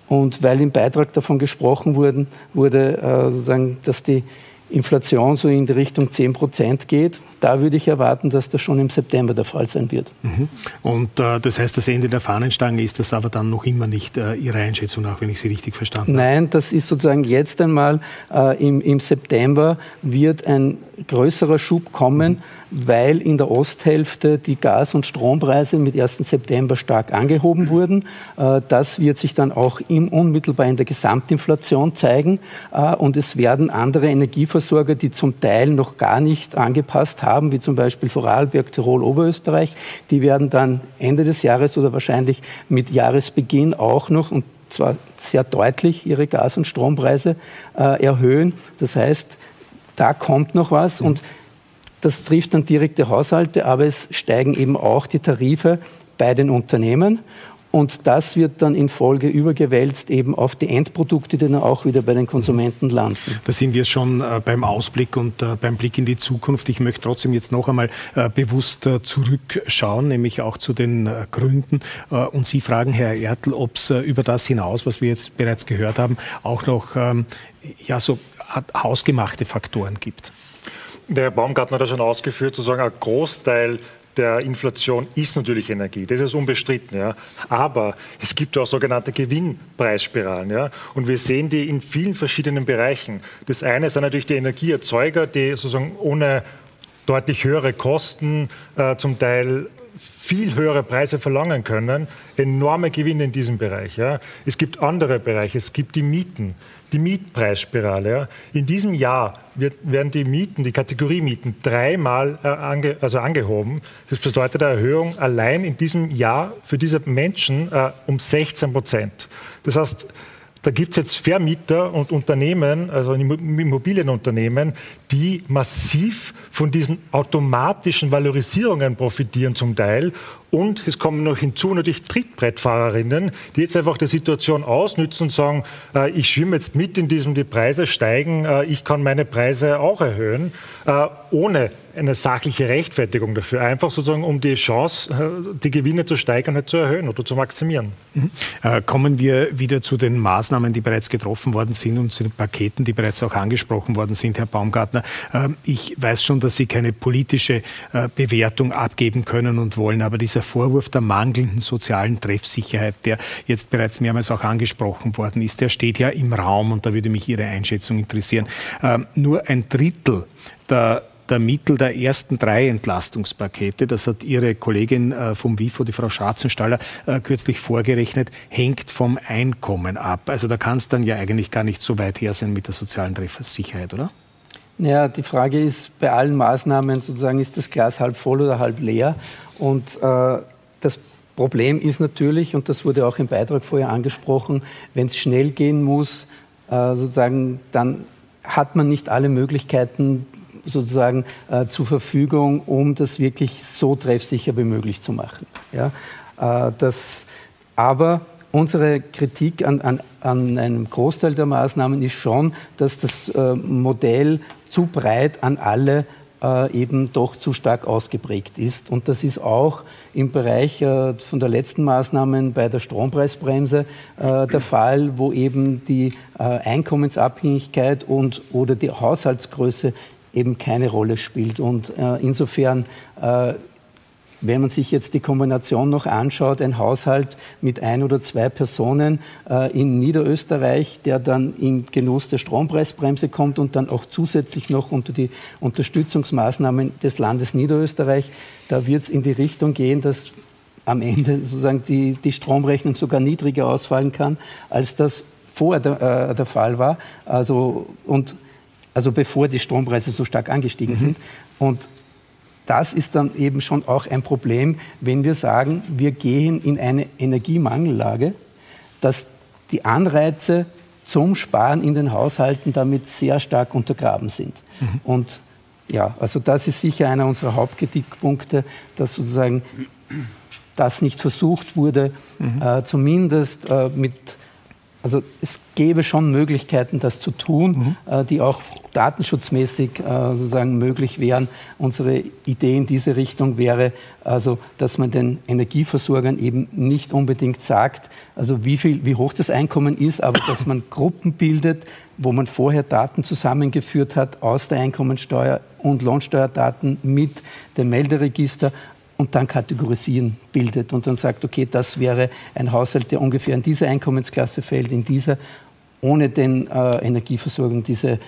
Und weil im Beitrag davon gesprochen wurden, wurde, äh, dass die Inflation so in die Richtung 10 Prozent geht, da würde ich erwarten, dass das schon im September der Fall sein wird. Mhm. Und äh, das heißt, das Ende der Fahnenstange ist das aber dann noch immer nicht äh, Ihre Einschätzung, auch wenn ich Sie richtig verstanden habe? Nein, das ist sozusagen jetzt einmal äh, im, im September wird ein größerer Schub kommen, weil in der Osthälfte die Gas- und Strompreise mit 1. September stark angehoben wurden. Äh, das wird sich dann auch im, unmittelbar in der Gesamtinflation zeigen. Äh, und es werden andere Energieversorger, die zum Teil noch gar nicht angepasst haben, wie zum Beispiel Vorarlberg, Tirol, Oberösterreich, die werden dann Ende des Jahres oder wahrscheinlich mit Jahresbeginn auch noch und zwar sehr deutlich ihre Gas- und Strompreise äh, erhöhen. Das heißt, da kommt noch was und das trifft dann direkte Haushalte, aber es steigen eben auch die Tarife bei den Unternehmen. Und das wird dann in Folge übergewälzt eben auf die Endprodukte, die dann auch wieder bei den Konsumenten landen. Da sind wir schon äh, beim Ausblick und äh, beim Blick in die Zukunft. Ich möchte trotzdem jetzt noch einmal äh, bewusst zurückschauen, nämlich auch zu den Gründen. Und Sie fragen, Herr Ertl, ob es über das hinaus, was wir jetzt bereits gehört haben, auch noch ähm, ja, so hausgemachte Faktoren gibt. Der Herr Baumgartner hat das schon ausgeführt, sozusagen ein Großteil der Inflation ist natürlich Energie. Das ist unbestritten. Ja. Aber es gibt auch sogenannte Gewinnpreisspiralen. Ja. Und wir sehen die in vielen verschiedenen Bereichen. Das eine sind natürlich die Energieerzeuger, die sozusagen ohne deutlich höhere Kosten äh, zum Teil viel höhere Preise verlangen können, enorme Gewinne in diesem Bereich. Ja. Es gibt andere Bereiche, es gibt die Mieten, die Mietpreisspirale. Ja. In diesem Jahr wird, werden die Mieten, die Kategorie Mieten, dreimal äh, ange, also angehoben. Das bedeutet eine Erhöhung allein in diesem Jahr für diese Menschen äh, um 16 Prozent. Das heißt, da gibt es jetzt Vermieter und Unternehmen, also Immobilienunternehmen, die massiv von diesen automatischen Valorisierungen profitieren zum Teil und es kommen noch hinzu natürlich Trittbrettfahrerinnen, die jetzt einfach die Situation ausnützen und sagen, äh, ich schwimme jetzt mit in diesem, die Preise steigen, äh, ich kann meine Preise auch erhöhen, äh, ohne eine sachliche Rechtfertigung dafür. Einfach sozusagen, um die Chance, äh, die Gewinne zu steigern, halt zu erhöhen oder zu maximieren. Mhm. Äh, kommen wir wieder zu den Maßnahmen, die bereits getroffen worden sind und zu den Paketen, die bereits auch angesprochen worden sind, Herr Baumgartner. Äh, ich weiß schon, dass Sie keine politische äh, Bewertung abgeben können und wollen, aber dieser Vorwurf der mangelnden sozialen Treffsicherheit, der jetzt bereits mehrmals auch angesprochen worden ist, der steht ja im Raum und da würde mich Ihre Einschätzung interessieren. Ähm, nur ein Drittel der der Mittel der ersten drei Entlastungspakete, das hat Ihre Kollegin äh, vom WIFO, die Frau Schatzenstaller, äh, kürzlich vorgerechnet, hängt vom Einkommen ab. Also da kann es dann ja eigentlich gar nicht so weit her sein mit der sozialen Treffsicherheit, oder? Ja, die Frage ist bei allen Maßnahmen sozusagen, ist das Glas halb voll oder halb leer? Und äh, das Problem ist natürlich, und das wurde auch im Beitrag vorher angesprochen, wenn es schnell gehen muss, äh, sozusagen, dann hat man nicht alle Möglichkeiten sozusagen äh, zur Verfügung, um das wirklich so treffsicher wie möglich zu machen. Ja? Äh, das, aber unsere Kritik an, an, an, einem Großteil der Maßnahmen ist schon, dass das äh, Modell zu breit an alle äh, eben doch zu stark ausgeprägt ist. Und das ist auch im Bereich äh, von der letzten Maßnahmen bei der Strompreisbremse der Fall, wo eben die Einkommensabhängigkeit und oder die Haushaltsgröße eben keine Rolle spielt. Und insofern wenn man sich jetzt die Kombination noch anschaut, ein Haushalt mit ein oder zwei Personen äh, in Niederösterreich, der dann in Genuss der Strompreisbremse kommt und dann auch zusätzlich noch unter die Unterstützungsmaßnahmen des Landes Niederösterreich, da wird es in die Richtung gehen, dass am Ende sozusagen die, die Stromrechnung sogar niedriger ausfallen kann, als das vor der, äh, der Fall war. Also, und, also bevor die Strompreise so stark angestiegen mhm. sind. Und das ist dann eben schon auch ein Problem, wenn wir sagen, wir gehen in eine Energiemangellage, dass die Anreize zum Sparen in den Haushalten damit sehr stark untergraben sind. Mhm. Und ja, also das ist sicher einer unserer Hauptkritikpunkte, dass sozusagen das nicht versucht wurde, mhm. äh, zumindest äh, mit also es gäbe schon Möglichkeiten, das zu tun, mhm. äh, die auch datenschutzmäßig äh, sozusagen möglich wären. Unsere Idee in diese Richtung wäre also, dass man den Energieversorgern eben nicht unbedingt sagt, also wie viel, wie hoch das Einkommen ist, aber dass man Gruppen bildet, wo man vorher Daten zusammengeführt hat aus der Einkommensteuer und Lohnsteuerdaten mit dem Melderegister und dann kategorisieren bildet und dann sagt, okay, das wäre ein Haushalt, der ungefähr in diese Einkommensklasse fällt, in dieser, ohne den äh, Energieversorgung diese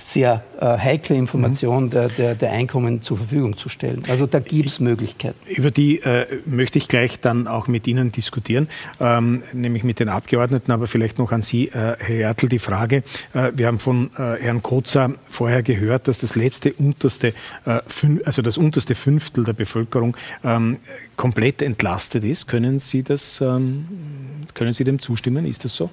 sehr äh, heikle Information mhm. der, der, der, Einkommen zur Verfügung zu stellen. Also da gibt es Möglichkeiten. Über die äh, möchte ich gleich dann auch mit Ihnen diskutieren, ähm, nämlich mit den Abgeordneten, aber vielleicht noch an Sie, äh, Herr Ertl, die Frage. Äh, wir haben von äh, Herrn Kotzer vorher gehört, dass das letzte unterste, äh, also das unterste Fünftel der Bevölkerung ähm, komplett entlastet ist. Können Sie das, ähm, können Sie dem zustimmen? Ist das so?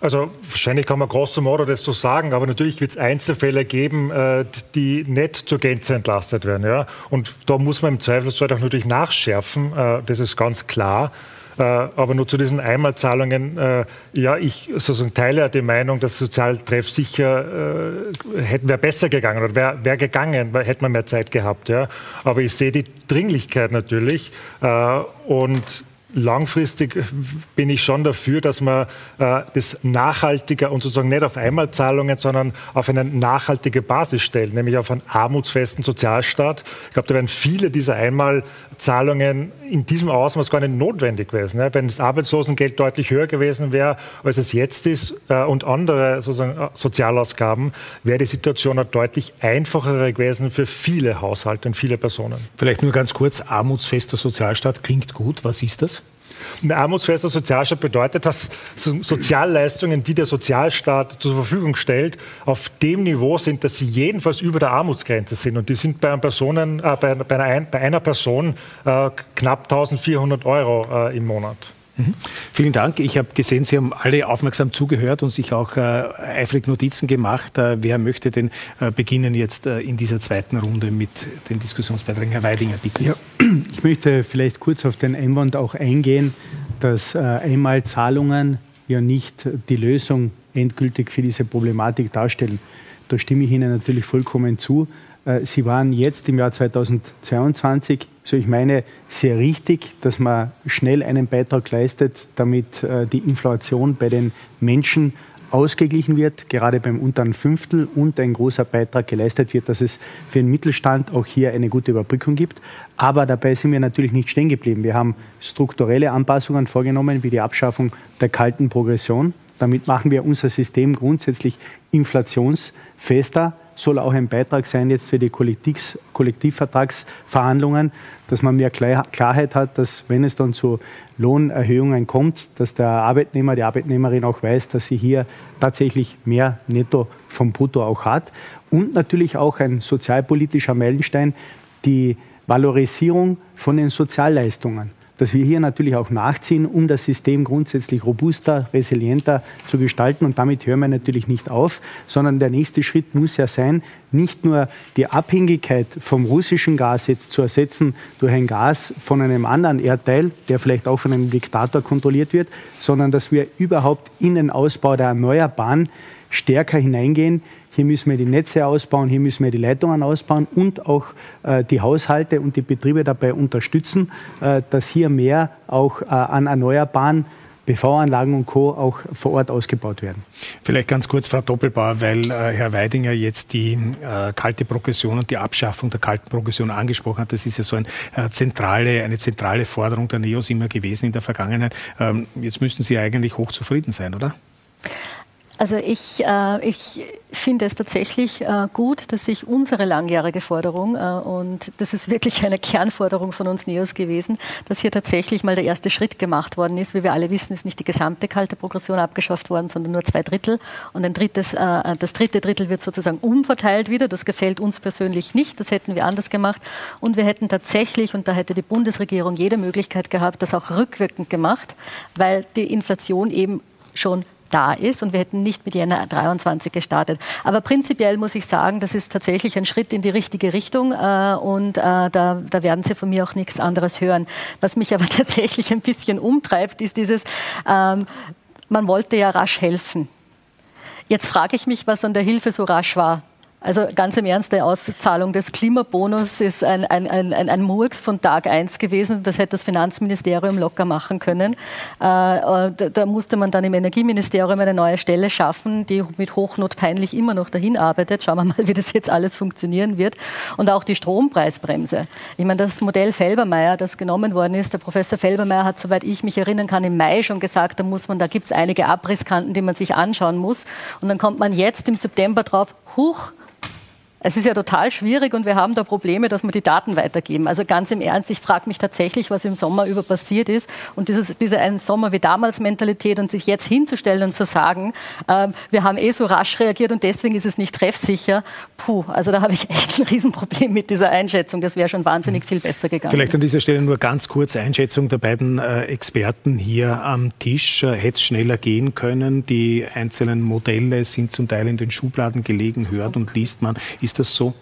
Also wahrscheinlich kann man grosso modo das so sagen, aber natürlich wird es Einzelfälle geben, äh, die nicht zur Gänze entlastet werden. Ja? Und da muss man im Zweifelsfall auch natürlich nachschärfen, äh, das ist ganz klar. Äh, aber nur zu diesen Einmalzahlungen, ja, ich sozusagen teile die Meinung, dass Sozialtreff sicher hätten wir besser gegangen oder wäre wär gegangen, hätte man mehr Zeit gehabt. Ja. Aber ich sehe die Dringlichkeit natürlich und langfristig bin ich schon dafür, dass man äh, das nachhaltiger und sozusagen nicht auf Einmalzahlungen, sondern auf eine nachhaltige Basis stellt, nämlich auf einen armutsfesten Sozialstaat. Ich glaube, da wären viele dieser Einmalzahlungen in diesem Ausmaß gar nicht notwendig gewesen. Ne? Wenn das Arbeitslosengeld deutlich höher gewesen wäre, als es jetzt ist äh, und andere sozusagen äh, Sozialausgaben, wäre die Situation eine deutlich einfachere gewesen für viele Haushalte und viele Personen. Vielleicht nur ganz kurz, armutsfester Sozialstaat klingt gut. Was ist das? Ein armutsfester Sozialstaat bedeutet, dass Sozialleistungen, die der Sozialstaat zur Verfügung stellt, auf dem Niveau sind, dass sie jedenfalls über der Armutsgrenze sind. Und die sind bei, Personen, äh, bei, bei, einer, bei, einer, Person äh, knapp 1400 Euro äh, im Monat. Mhm. Vielen Dank. Ich habe gesehen, Sie haben alle aufmerksam zugehört und sich auch äh, eifrig Notizen gemacht. Äh, wer möchte denn äh, beginnen jetzt äh, in dieser zweiten Runde mit den Diskussionsbeiträgen? Herr Weidinger, bitte. Ja, ich möchte vielleicht kurz auf den Einwand auch eingehen, dass äh, Einmalzahlungen ja nicht die Lösung endgültig für diese Problematik darstellen. Da stimme ich Ihnen natürlich vollkommen zu. Äh, Sie waren jetzt im Jahr 2022, so ich meine, sehr richtig, dass man schnell einen Beitrag leistet, damit äh, die Inflation bei den Menschen ausgeglichen wird, gerade beim unteren Fünftel und ein großer Beitrag geleistet wird, dass es für den Mittelstand auch hier eine gute Überbrückung gibt. Aber dabei sind wir natürlich nicht stehen geblieben. Wir haben strukturelle Anpassungen vorgenommen, wie die Abschaffung der kalten Progression. Damit machen wir unser System grundsätzlich inflationsfester soll auch ein Beitrag sein jetzt für die Kollektiv Kollektivvertragsverhandlungen, dass man mehr Klarheit hat, dass wenn es dann zu Lohnerhöhungen kommt, dass der Arbeitnehmer, die Arbeitnehmerin auch weiß, dass sie hier tatsächlich mehr Netto vom Brutto auch hat. Und natürlich auch ein sozialpolitischer Meilenstein, die Valorisierung von den Sozialleistungen dass wir hier natürlich auch nachziehen, um das System grundsätzlich robuster, resilienter zu gestalten. Und damit hören wir natürlich nicht auf, sondern der nächste Schritt muss ja sein, nicht nur die Abhängigkeit vom russischen Gas jetzt zu ersetzen durch ein Gas von einem anderen Erdteil, der vielleicht auch von einem Diktator kontrolliert wird, sondern dass wir überhaupt in den Ausbau der Erneuerbaren stärker hineingehen. Hier müssen wir die Netze ausbauen, hier müssen wir die Leitungen ausbauen und auch äh, die Haushalte und die Betriebe dabei unterstützen, äh, dass hier mehr auch äh, an Erneuerbaren PV-Anlagen und Co. auch vor Ort ausgebaut werden. Vielleicht ganz kurz, Frau Doppelbauer, weil äh, Herr Weidinger jetzt die äh, kalte Progression und die Abschaffung der kalten Progression angesprochen hat. Das ist ja so ein, äh, zentrale, eine zentrale Forderung der NEOS immer gewesen in der Vergangenheit. Ähm, jetzt müssten Sie eigentlich hochzufrieden sein, oder? Also ich, äh, ich finde es tatsächlich äh, gut, dass sich unsere langjährige Forderung, äh, und das ist wirklich eine Kernforderung von uns NEOS gewesen, dass hier tatsächlich mal der erste Schritt gemacht worden ist. Wie wir alle wissen, ist nicht die gesamte kalte Progression abgeschafft worden, sondern nur zwei Drittel. Und ein drittes, äh, das dritte Drittel wird sozusagen umverteilt wieder. Das gefällt uns persönlich nicht. Das hätten wir anders gemacht. Und wir hätten tatsächlich, und da hätte die Bundesregierung jede Möglichkeit gehabt, das auch rückwirkend gemacht, weil die Inflation eben schon da ist und wir hätten nicht mit Jänner 23 gestartet. Aber prinzipiell muss ich sagen, das ist tatsächlich ein Schritt in die richtige Richtung äh, und äh, da, da werden Sie von mir auch nichts anderes hören. Was mich aber tatsächlich ein bisschen umtreibt, ist dieses, ähm, man wollte ja rasch helfen. Jetzt frage ich mich, was an der Hilfe so rasch war. Also ganz im Ernst, die Auszahlung des Klimabonus ist ein, ein, ein, ein Murks von Tag 1 gewesen. Das hätte das Finanzministerium locker machen können. Äh, da, da, musste man dann im Energieministerium eine neue Stelle schaffen, die mit Hochnot peinlich immer noch dahin arbeitet. Schauen wir mal, wie das jetzt alles funktionieren wird. Und auch die Strompreisbremse. Ich meine, das Modell Felbermeier, das genommen worden ist, der Professor Felbermeier hat, soweit ich mich erinnern kann, im Mai schon gesagt, da da gibt es einige Abrisskanten, die man sich anschauen muss. Und dann kommt man jetzt im September drauf, hoch es ist ja total schwierig und wir haben da Probleme, dass wir die Daten weitergeben. Also ganz im Ernst, ich frage mich tatsächlich, was im Sommer über passiert ist. Und dieses, diese ein Sommer wie damals Mentalität und sich jetzt hinzustellen und zu sagen, äh, wir haben eh so rasch reagiert und deswegen ist es nicht treffsicher. Puh, also da habe ich echt ein Riesenproblem mit dieser Einschätzung. Das wäre schon wahnsinnig viel besser gegangen. Vielleicht an dieser Stelle nur ganz kurz Einschätzung der beiden äh, Experten hier am Tisch. Äh, Hätte es schneller gehen können? Die einzelnen Modelle sind zum Teil in den Schubladen gelegen, hört und liest man. Ist ist das so?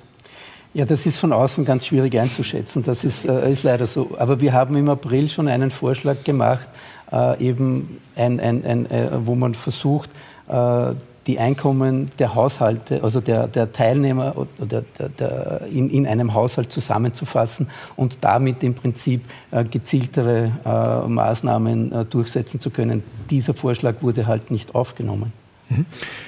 Ja, das ist von außen ganz schwierig einzuschätzen. Das ist, äh, ist leider so. Aber wir haben im April schon einen Vorschlag gemacht, äh, eben ein, ein, ein, äh, wo man versucht, äh, die Einkommen der Haushalte, also der, der Teilnehmer oder der, der, in, in, einem Haushalt zusammenzufassen und damit im Prinzip äh, gezieltere äh, Maßnahmen durchsetzen zu können. Dieser Vorschlag wurde halt nicht aufgenommen. Mhm.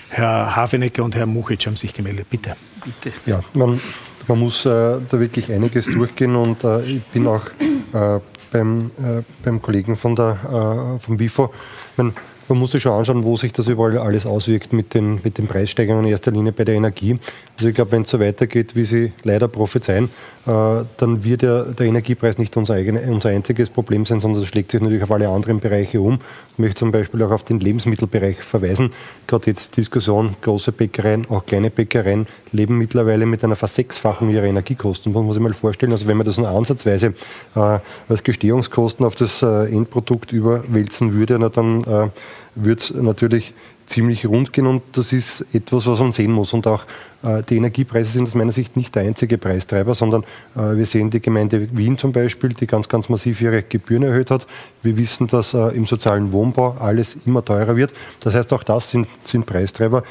Herr Hafenecker und Herr Muchic haben sich gemeldet. Bitte. Bitte. Ja, man, man muss äh, da wirklich einiges durchgehen und äh, ich bin auch äh, beim, äh, beim Kollegen von der, äh, vom WIFO. Man, man muss sich schon anschauen, wo sich das überall alles auswirkt mit den, mit den Preissteigerungen in erster Linie bei der Energie. Also ich glaube, wenn es so weitergeht, wie Sie leider prophezeien, äh, dann wird ja der Energiepreis nicht unser, eigene, unser einziges Problem sein, sondern das schlägt sich natürlich auf alle anderen Bereiche um. Ich möchte zum Beispiel auch auf den Lebensmittelbereich verweisen. Gerade jetzt Diskussion, große Bäckereien, auch kleine Bäckereien leben mittlerweile mit einer Versechsfachung ihrer Energiekosten. Das muss ich mal vorstellen. Also wenn man das nur ansatzweise äh, als Gestehungskosten auf das äh, Endprodukt überwälzen würde, na, dann äh, würde es natürlich ziemlich rund gehen und das ist etwas, was man sehen muss. Und auch äh, die Energiepreise sind aus meiner Sicht nicht der einzige Preistreiber, sondern äh, wir sehen die Gemeinde Wien zum Beispiel, die ganz, ganz massiv ihre Gebühren erhöht hat. Wir wissen, dass äh, im sozialen Wohnbau alles immer teurer wird. Das heißt, auch das sind, sind Preistreiber,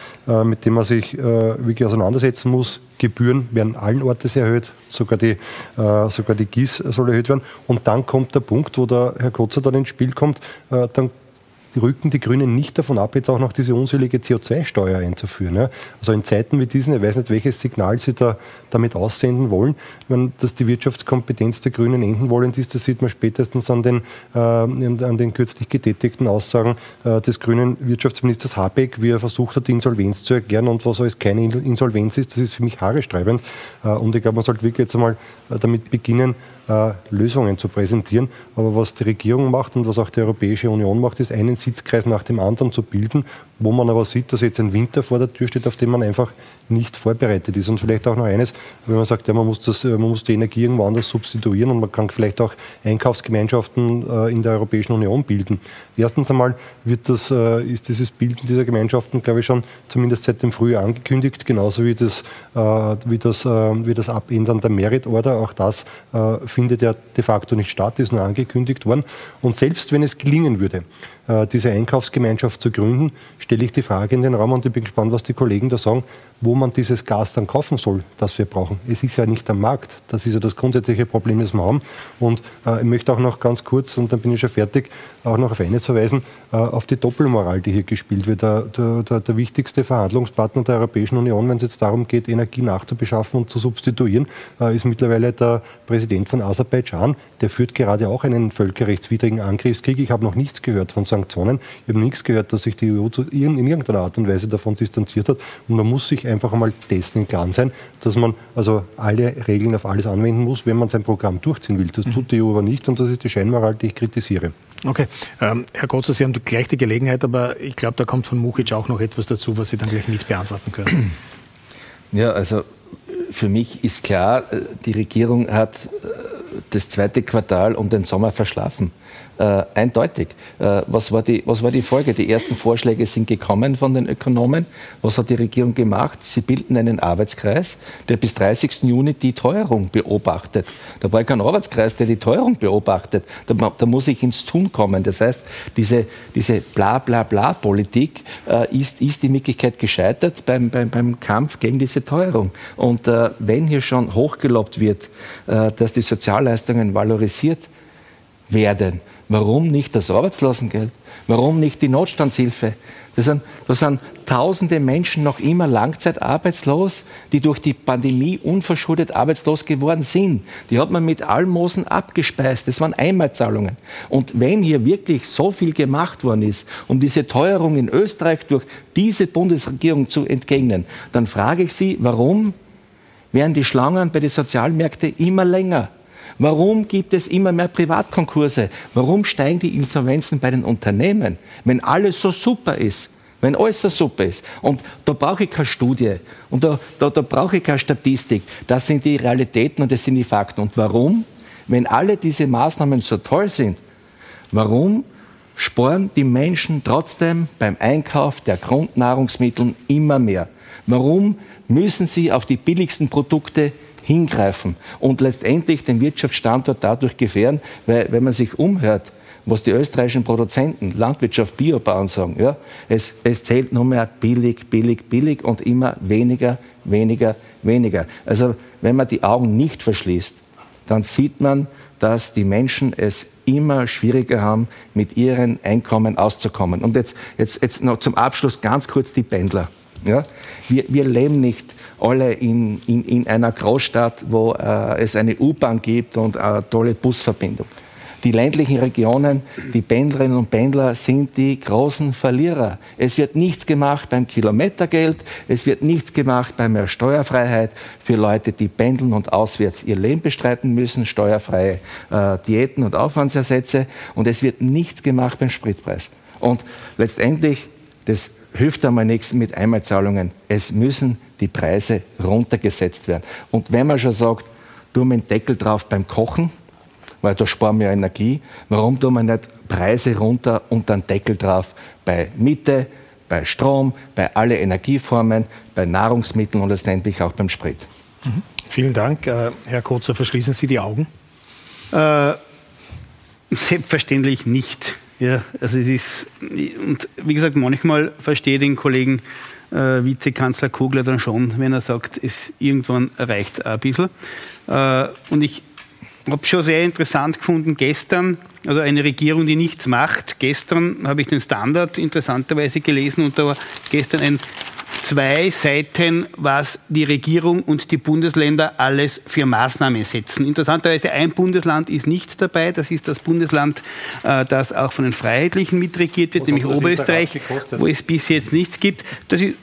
mit denen man sich wirklich auseinandersetzen muss. Gebühren werden allen Ortes erhöht, sogar die, sogar die GIS soll erhöht werden. Und dann kommt der Punkt, wo der Herr Kotzer dann ins Spiel kommt, dann rücken die Grünen nicht davon ab, jetzt auch noch diese unselige CO2-Steuer einzuführen. Ja. Also in Zeiten wie diesen, ich weiß nicht, welches Signal Sie da damit aussenden wollen, wenn dass die Wirtschaftskompetenz der Grünen enden wollen ist, das sieht man spätestens an den, äh, an den kürzlich getätigten Aussagen äh, des grünen Wirtschaftsministers Habeck, wie er versucht hat, die Insolvenz zu erklären und was alles keine Insolvenz ist, das ist für mich haarestreibend. Äh, und ich glaube, man sollte wirklich jetzt einmal äh, damit beginnen, äh, Lösungen zu präsentieren. Aber was die Regierung macht und was auch die Europäische Union macht, ist einen Sitzkreis nach dem anderen zu bilden, wo man aber sieht, dass jetzt ein Winter vor der Tür steht, auf den man einfach nicht vorbereitet ist. Und vielleicht auch noch eines, wenn man sagt, ja, man, muss das, man muss die Energie irgendwo anders substituieren und man kann vielleicht auch Einkaufsgemeinschaften äh, in der Europäischen Union bilden. Erstens einmal wird das, äh, ist dieses Bilden dieser Gemeinschaften, glaube ich, schon zumindest seit dem Frühjahr angekündigt, genauso wie das, äh, wie das, äh, wie das Abändern der Merit Order. Auch das äh, findet ja de facto nicht statt, ist nur angekündigt worden. Und selbst wenn es gelingen würde, äh, diese Einkaufsgemeinschaft zu gründen, stelle ich die Frage in den Raum und ich bin gespannt, was die Kollegen da sagen, wo man dieses Gas dann kaufen soll, das wir brauchen. Es ist ja nicht am Markt. Das ist ja das grundsätzliche Problem, das wir haben. Und äh, ich möchte auch noch ganz kurz, und dann bin ich schon fertig, auch noch auf eines verweisen, äh, auf die Doppelmoral, die hier gespielt wird. Der, der, der, wichtigste Verhandlungspartner der Europäischen Union, wenn es jetzt darum geht, Energie nachzubeschaffen und zu substituieren, äh, ist mittlerweile der Präsident von Aserbaidschan. Der führt gerade auch einen völkerrechtswidrigen Angriffskrieg. Ich habe noch nichts gehört von Sanktionen. Ich habe nichts gehört, dass sich die EU in irgendeiner Art und Weise davon distanziert hat. Und man muss sich einfach einmal dessen im Klaren sein, dass man also alle Regeln auf alles anwenden muss, wenn man sein Programm durchziehen will. Das tut die EU aber nicht und das ist die Scheinmoral, die ich kritisiere. Okay. Ähm, Herr Gotzer, Sie haben gleich die Gelegenheit, aber ich glaube, da kommt von Muchic auch noch etwas dazu, was Sie dann gleich mit beantworten können. Ja, also für mich ist klar, äh, die Regierung hat äh, das zweite Quartal um den Sommer verschlafen. Äh, eindeutig. Äh, was, war die, was war die Folge? Die ersten Vorschläge sind gekommen von den Ökonomen. Was hat die Regierung gemacht? Sie bilden einen Arbeitskreis, der bis 30. Juni die Teuerung beobachtet. Da war kein Arbeitskreis, der die Teuerung beobachtet. Da, da muss ich ins Tun kommen. Das heißt, diese, diese Bla-Bla-Bla-Politik äh, ist, ist in Wirklichkeit gescheitert beim, beim, beim Kampf gegen diese Teuerung. Und äh, wenn hier schon hochgelobt wird, äh, dass die Sozialleistungen valorisiert werden, Warum nicht das Arbeitslosengeld? Warum nicht die Notstandshilfe? Das sind, das sind tausende Menschen noch immer langzeitarbeitslos, die durch die Pandemie unverschuldet arbeitslos geworden sind. Die hat man mit Almosen abgespeist. Das waren Einmalzahlungen. Und wenn hier wirklich so viel gemacht worden ist, um diese Teuerung in Österreich durch diese Bundesregierung zu entgegnen, dann frage ich Sie, warum werden die Schlangen bei den Sozialmärkten immer länger? Warum gibt es immer mehr Privatkonkurse? Warum steigen die Insolvenzen bei den Unternehmen, wenn alles so super ist? Wenn alles so super ist. Und da brauche ich keine Studie und da, da, da brauche ich keine Statistik. Das sind die Realitäten und das sind die Fakten. Und warum? Wenn alle diese Maßnahmen so toll sind, warum sparen die Menschen trotzdem beim Einkauf der Grundnahrungsmittel immer mehr? Warum müssen sie auf die billigsten Produkte hingreifen und letztendlich den Wirtschaftsstandort dadurch gefährden, weil wenn man sich umhört, was die österreichischen Produzenten, Landwirtschaft, Biobauern sagen, ja, es, es zählt nur mehr billig, billig, billig und immer weniger, weniger, weniger. Also wenn man die Augen nicht verschließt, dann sieht man, dass die Menschen es immer schwieriger haben, mit ihren Einkommen auszukommen. Und jetzt, jetzt, jetzt noch zum Abschluss ganz kurz die Pendler. Ja? Wir, wir leben nicht alle in, in, in einer Großstadt, wo äh, es eine U-Bahn gibt und eine tolle Busverbindung. Die ländlichen Regionen, die Pendlerinnen und Pendler sind die großen Verlierer. Es wird nichts gemacht beim Kilometergeld, es wird nichts gemacht bei mehr Steuerfreiheit für Leute, die pendeln und auswärts ihr Leben bestreiten müssen, steuerfreie äh, Diäten und Aufwandsersätze und es wird nichts gemacht beim Spritpreis. Und letztendlich, das hilft einmal nichts mit Einmalzahlungen. Es müssen die Preise runtergesetzt werden. Und wenn man schon sagt, tun wir einen Deckel drauf beim Kochen, weil da sparen wir Energie, warum tun wir nicht Preise runter und einen Deckel drauf bei Miete, bei Strom, bei allen Energieformen, bei Nahrungsmitteln und letztendlich auch beim Sprit. Mhm. Vielen Dank. Äh, Herr Kotzer, verschließen Sie die Augen? Äh, selbstverständlich nicht. Ja, also es ist, und wie gesagt, manchmal verstehe ich den Kollegen äh, Vizekanzler Kogler dann schon, wenn er sagt, es irgendwann reicht es ein bisschen. Äh, und ich habe schon sehr interessant gefunden gestern, also eine Regierung, die nichts macht. Gestern habe ich den Standard interessanterweise gelesen und da war gestern ein zwei Seiten, was die Regierung und die Bundesländer alles für Maßnahmen setzen. Interessanterweise ein Bundesland ist nicht dabei, das ist das Bundesland, äh, das auch von den Freiheitlichen mitregiert wird, nämlich Oberösterreich, wo es bis jetzt nichts gibt. Das ist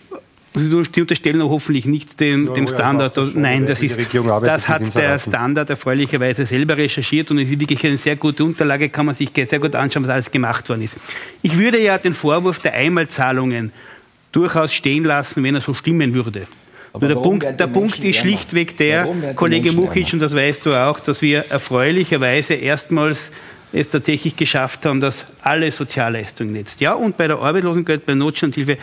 die unterstellen hoffentlich nicht dem, ja, dem Standard. Ja, Nein, das, ist, das hat der Standard erfreulicherweise selber recherchiert und es ist wirklich eine sehr gute Unterlage, kann man sich sehr gut anschauen, was alles gemacht worden ist. Ich würde ja den Vorwurf der Einmalzahlungen durchaus stehen lassen, wenn er so stimmen würde. Aber der Punkt, der Punkt ist schlichtweg der, Kollege Muchic, und das weißt du auch, dass wir erfreulicherweise erstmals es tatsächlich geschafft haben, dass alle Sozialleistungen jetzt, ja, und bei der Arbeitslosengeld, bei Notstandhilfe,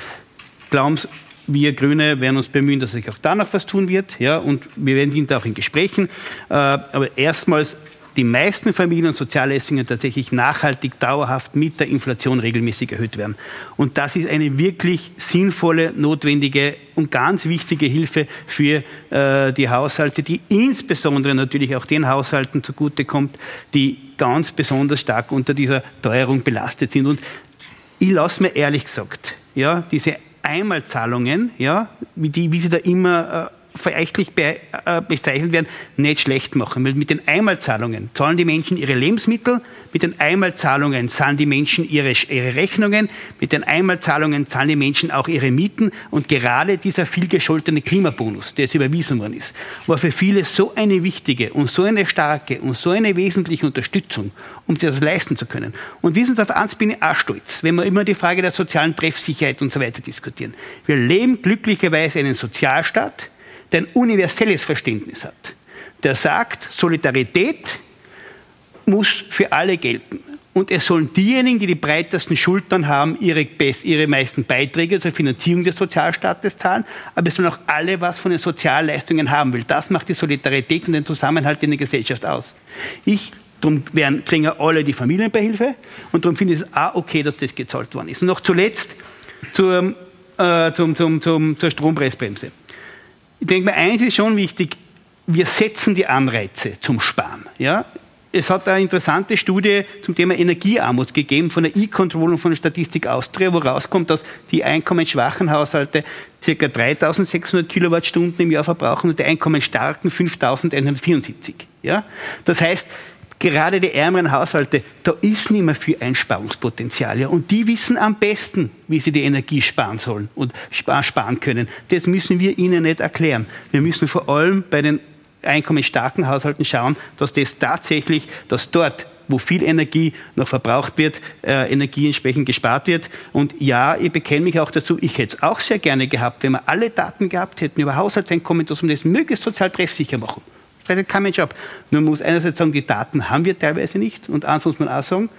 glauben wir Grüne werden uns bemühen, dass sich auch da noch was tun wird, ja, und wir werden sind auch in Gesprächen, äh, aber erstmals die meisten Familien- und Sozialleistungen tatsächlich nachhaltig, dauerhaft mit der Inflation regelmäßig erhöht werden. Und das ist eine wirklich sinnvolle, notwendige und ganz wichtige Hilfe für äh, die Haushalte, die insbesondere natürlich auch den Haushalten zugutekommt, die ganz besonders stark unter dieser Teuerung belastet sind. Und ich lasse mir ehrlich gesagt, ja, diese Einmalzahlungen, ja, wie, die, wie sie da immer äh, verächtlich be, äh, bezeichnet werden, nicht schlecht machen. Weil mit den Einmalzahlungen zahlen die Menschen ihre Lebensmittel, mit den Einmalzahlungen zahlen die Menschen ihre, ihre Rechnungen, mit den Einmalzahlungen zahlen die Menschen auch ihre Mieten und gerade dieser vielgescholtene Klimabonus, der jetzt überwiesen worden ist, war für viele so eine wichtige und so eine starke und so eine wesentliche Unterstützung, um sich das leisten zu können. Und wissen Sie, auf eins bin ich auch stolz, wenn wir immer die Frage der sozialen Treffsicherheit und so weiter diskutieren. Wir leben glücklicherweise einen Sozialstaat, der ein universelles Verständnis hat. Der sagt, Solidarität muss für alle gelten. Und es sollen diejenigen, die die breitesten Schultern haben, ihre, ihre meisten Beiträge zur Finanzierung des Sozialstaates zahlen. Aber es sollen auch alle was von den Sozialleistungen haben, weil das macht die Solidarität und den Zusammenhalt in der Gesellschaft aus. Ich, darum werden, kriegen alle die Familienbeihilfe und darum finde ich es auch okay, dass das gezahlt worden ist. Und noch zuletzt zur, äh, zum, zum, zum, zur Strompreisbremse. Ich denke mir, eins ist schon wichtig, wir setzen die Anreize zum Sparen. Ja? Es hat eine interessante Studie zum Thema Energiearmut gegeben von der E-Control und von der Statistik Austria, wo rauskommt, dass die einkommensschwachen Haushalte ca. 3.600 Kilowattstunden im Jahr verbrauchen und die einkommensstarken 5.174. Ja? Das heißt, gerade die ärmeren Haushalte, da ist nicht mehr viel Einsparungspotenzial. Ja? Und die wissen am besten, wie sie die Energie sparen sollen und sparen können. Das müssen wir ihnen nicht erklären. Wir müssen vor allem bei den einkommensstarken Haushalten schauen, dass das tatsächlich, dass dort wo viel Energie noch verbraucht wird, äh, Energie entsprechend gespart wird. Und ja, ich bekenne mich auch dazu, ich hätte es auch sehr gerne gehabt, wenn wir alle Daten gehabt hätten über Haushaltseinkommen, dass wir das möglichst sozial treffsicher machen kein Mensch ab. Nur man muss einerseits sagen, die Daten haben wir teilweise nicht und andererseits muss man auch sagen,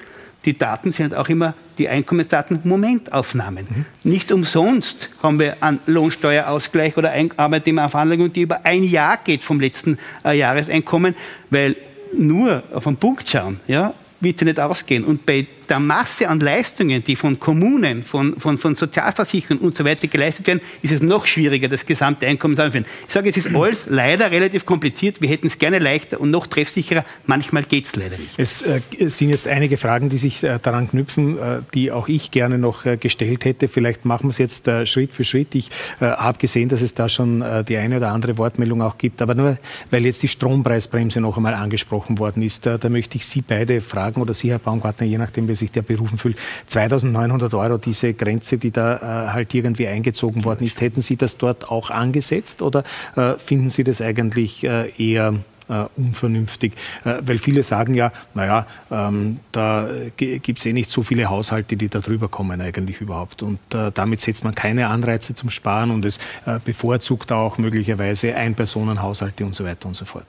die Daten sind auch immer die Einkommensdaten Momentaufnahmen. Mhm. Nicht umsonst haben wir einen Lohnsteuerausgleich oder Arbeitnehmerveranlagung, die über ein Jahr geht vom letzten äh, Jahreseinkommen, weil nur auf den Punkt schauen, ja, wird sie nicht ausgehen. Und bei der Masse an Leistungen, die von Kommunen, von, von, von Sozialversicherungen und so weiter geleistet werden, ist es noch schwieriger, das gesamte Einkommen zu anführen. Ich sage, es ist alles leider relativ kompliziert. Wir hätten es gerne leichter und noch treffsicherer. Manchmal geht es leider nicht. Es äh, sind jetzt einige Fragen, die sich äh, daran knüpfen, äh, die auch ich gerne noch äh, gestellt hätte. Vielleicht machen wir es jetzt äh, Schritt für Schritt. Ich äh, habe gesehen, dass es da schon die eine oder andere Wortmeldung auch gibt. Aber nur, weil jetzt die Strompreisbremse noch einmal angesprochen worden ist, da möchte ich Sie beide fragen oder Sie, Herr Baumgartner, je nachdem, wer sich der berufen fühlt. 2900 Euro, diese Grenze, die da äh, halt irgendwie eingezogen worden ist, hätten Sie das dort auch angesetzt oder äh, finden Sie das eigentlich äh, eher Uh, unvernünftig, uh, weil viele sagen ja, naja, ähm, da gibt es eh nicht so viele Haushalte, die da drüber kommen eigentlich überhaupt. Und uh, damit setzt man keine Anreize zum Sparen und es bevorzugt auch möglicherweise Einpersonenhaushalte und so weiter und so fort.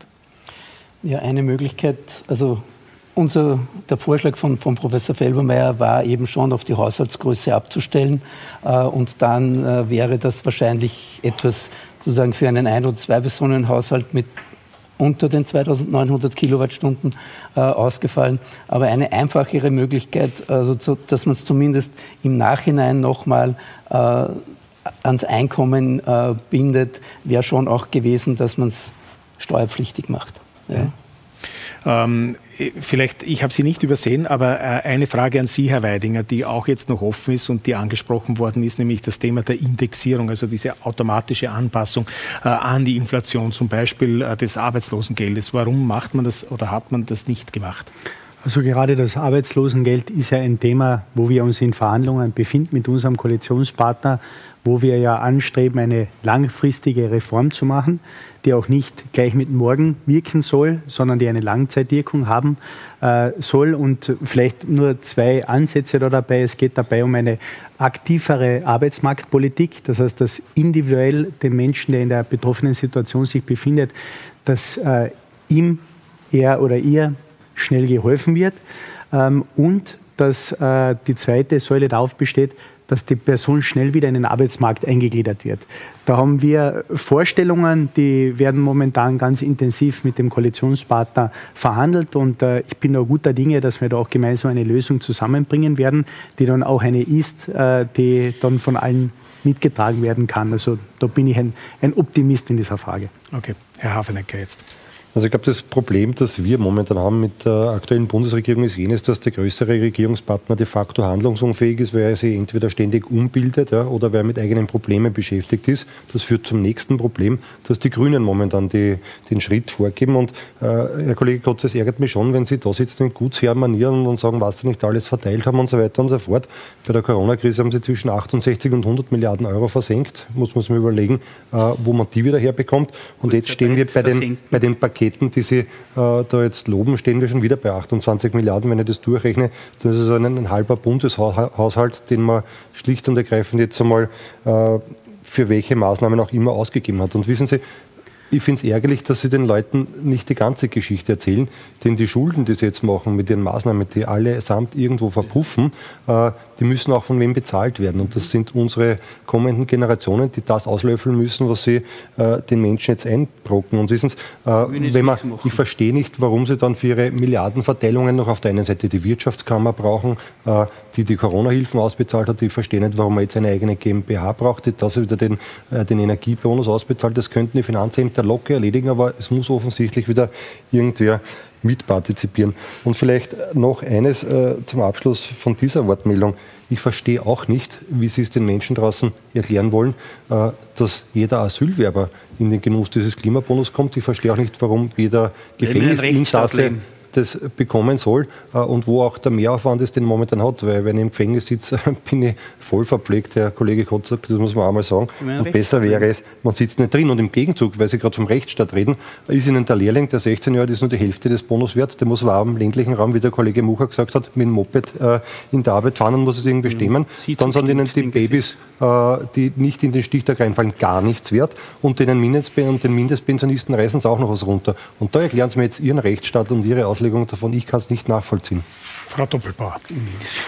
Ja, eine Möglichkeit, also unser, der Vorschlag von, von Professor Felbermeier war eben schon auf die Haushaltsgröße abzustellen. Äh, und dann äh, wäre das wahrscheinlich etwas sozusagen für einen Ein- oder Zwei-Personen-Haushalt mit unter den 2900 Kilowattstunden äh, ausgefallen. Aber eine einfachere Möglichkeit, also zu, dass man es zumindest im Nachhinein nochmal äh, ans Einkommen äh, bindet, wäre schon auch gewesen, dass man es steuerpflichtig macht. Ja. Ähm, vielleicht, ich habe Sie nicht übersehen, aber äh, eine Frage an Sie, Herr Weidinger, die auch jetzt noch offen ist und die angesprochen worden ist, nämlich das Thema der Indexierung, also diese automatische Anpassung äh, an die Inflation, zum Beispiel äh, des Arbeitslosengeldes. Warum macht man das oder hat man das nicht gemacht? Also gerade das Arbeitslosengeld ist ja ein Thema, wo wir uns in Verhandlungen befinden mit unserem Koalitionspartner, wo wir ja anstreben, eine langfristige Reform zu machen, die auch nicht gleich mit morgen wirken soll, sondern die eine Langzeitwirkung haben äh, soll. Und vielleicht nur zwei Ansätze da dabei. Es geht dabei um eine aktivere Arbeitsmarktpolitik, das heißt, dass individuell dem Menschen, der in der betroffenen Situation sich befindet, dass äh, ihm, er oder ihr schnell geholfen wird. Ähm, und dass äh, die zweite Säule darauf besteht, dass die Person schnell wieder in den Arbeitsmarkt eingegliedert wird. Da haben wir Vorstellungen, die werden momentan ganz intensiv mit dem Koalitionspartner verhandelt und äh, ich bin da guter Dinge, dass wir da auch gemeinsam eine Lösung zusammenbringen werden, die dann auch eine ist, äh, die dann von allen mitgetragen werden kann. Also da bin ich ein, ein Optimist in dieser Frage. Okay, Herr Hafenecker jetzt. Also ich glaube, das Problem, das wir momentan haben mit der aktuellen Bundesregierung, ist jenes, dass der größere Regierungspartner de facto handlungsunfähig ist, weil er sich entweder ständig umbildet ja, oder weil er mit eigenen Problemen beschäftigt ist. Das führt zum nächsten Problem, dass die Grünen momentan die, den Schritt vorgeben. Und äh, Herr Kollege Kotz, es ärgert mich schon, wenn Sie da sitzen in Gutsherrmanieren und sagen, was Sie nicht alles verteilt haben und so weiter und so fort. Bei der Corona-Krise haben Sie zwischen 68 und 100 Milliarden Euro versenkt. Muss man sich mal überlegen, äh, wo man die wieder herbekommt. Und jetzt stehen wir bei den, bei den Paketen Paketen, die Sie äh, da jetzt loben, stehen wir schon wieder bei 28 Milliarden. Wenn ich das durchrechne, dann ist es ein, ein halber Bundeshaushalt, den man schlicht und ergreifend jetzt einmal äh, für welche Maßnahmen auch immer ausgegeben hat. Und wissen Sie, ich finde es ärgerlich, dass Sie den Leuten nicht die ganze Geschichte erzählen, denn die Schulden, die Sie jetzt machen mit Ihren Maßnahmen, die alle samt irgendwo verpuffen, äh, die müssen auch von wem bezahlt werden. Und das sind unsere kommenden Generationen, die das auslöffeln müssen, was sie äh, den Menschen jetzt einbrocken. Und wissen Sie, äh, wenn man, ich verstehe nicht, warum Sie dann für Ihre Milliardenverteilungen noch auf der einen Seite die Wirtschaftskammer brauchen, äh, die die Corona-Hilfen ausbezahlt hat. Ich verstehe nicht, warum man jetzt eine eigene GmbH braucht, die das wieder den, äh, den Energiebonus ausbezahlt. Das könnten die Finanzämter locker erledigen, aber es muss offensichtlich wieder irgendwer mitpartizipieren. Und vielleicht noch eines äh, zum Abschluss von dieser Wortmeldung. Ich verstehe auch nicht, wie Sie es den Menschen draußen erklären wollen, äh, dass jeder Asylwerber in den Genuss dieses Klimabonus kommt. Ich verstehe auch nicht, warum jeder Gefängnisinsasse das bekommen soll äh, und wo auch der Mehraufwand ist, den momentan hat. Weil wenn ich im Gefängnis sitze, bin ich voll verpflegt, Herr Kollege Kotzak, das muss man auch mal sagen. Und besser wäre es, man sitzt nicht drin. Und im Gegenzug, weil Sie gerade vom Rechtsstaat reden, ist Ihnen der Lehrling, der 16 Jahre, das ist nur die Hälfte des Bonus wert. Der muss warm im ländlichen Raum, wie der Kollege Mucher gesagt hat, mit dem Moped äh, in der Arbeit fahren und muss es irgendwie stemmen. Dann sind Ihnen die Babys, äh, die nicht in den Stichtag reinfallen, gar nichts wert. Und den, und den Mindestpensionisten reißen es auch noch was runter. Und da erklären Sie mir jetzt Ihren Rechtsstaat und Ihre Auslegung Auslegung davon. Ich kann es nicht nachvollziehen. Frau Doppelbauer.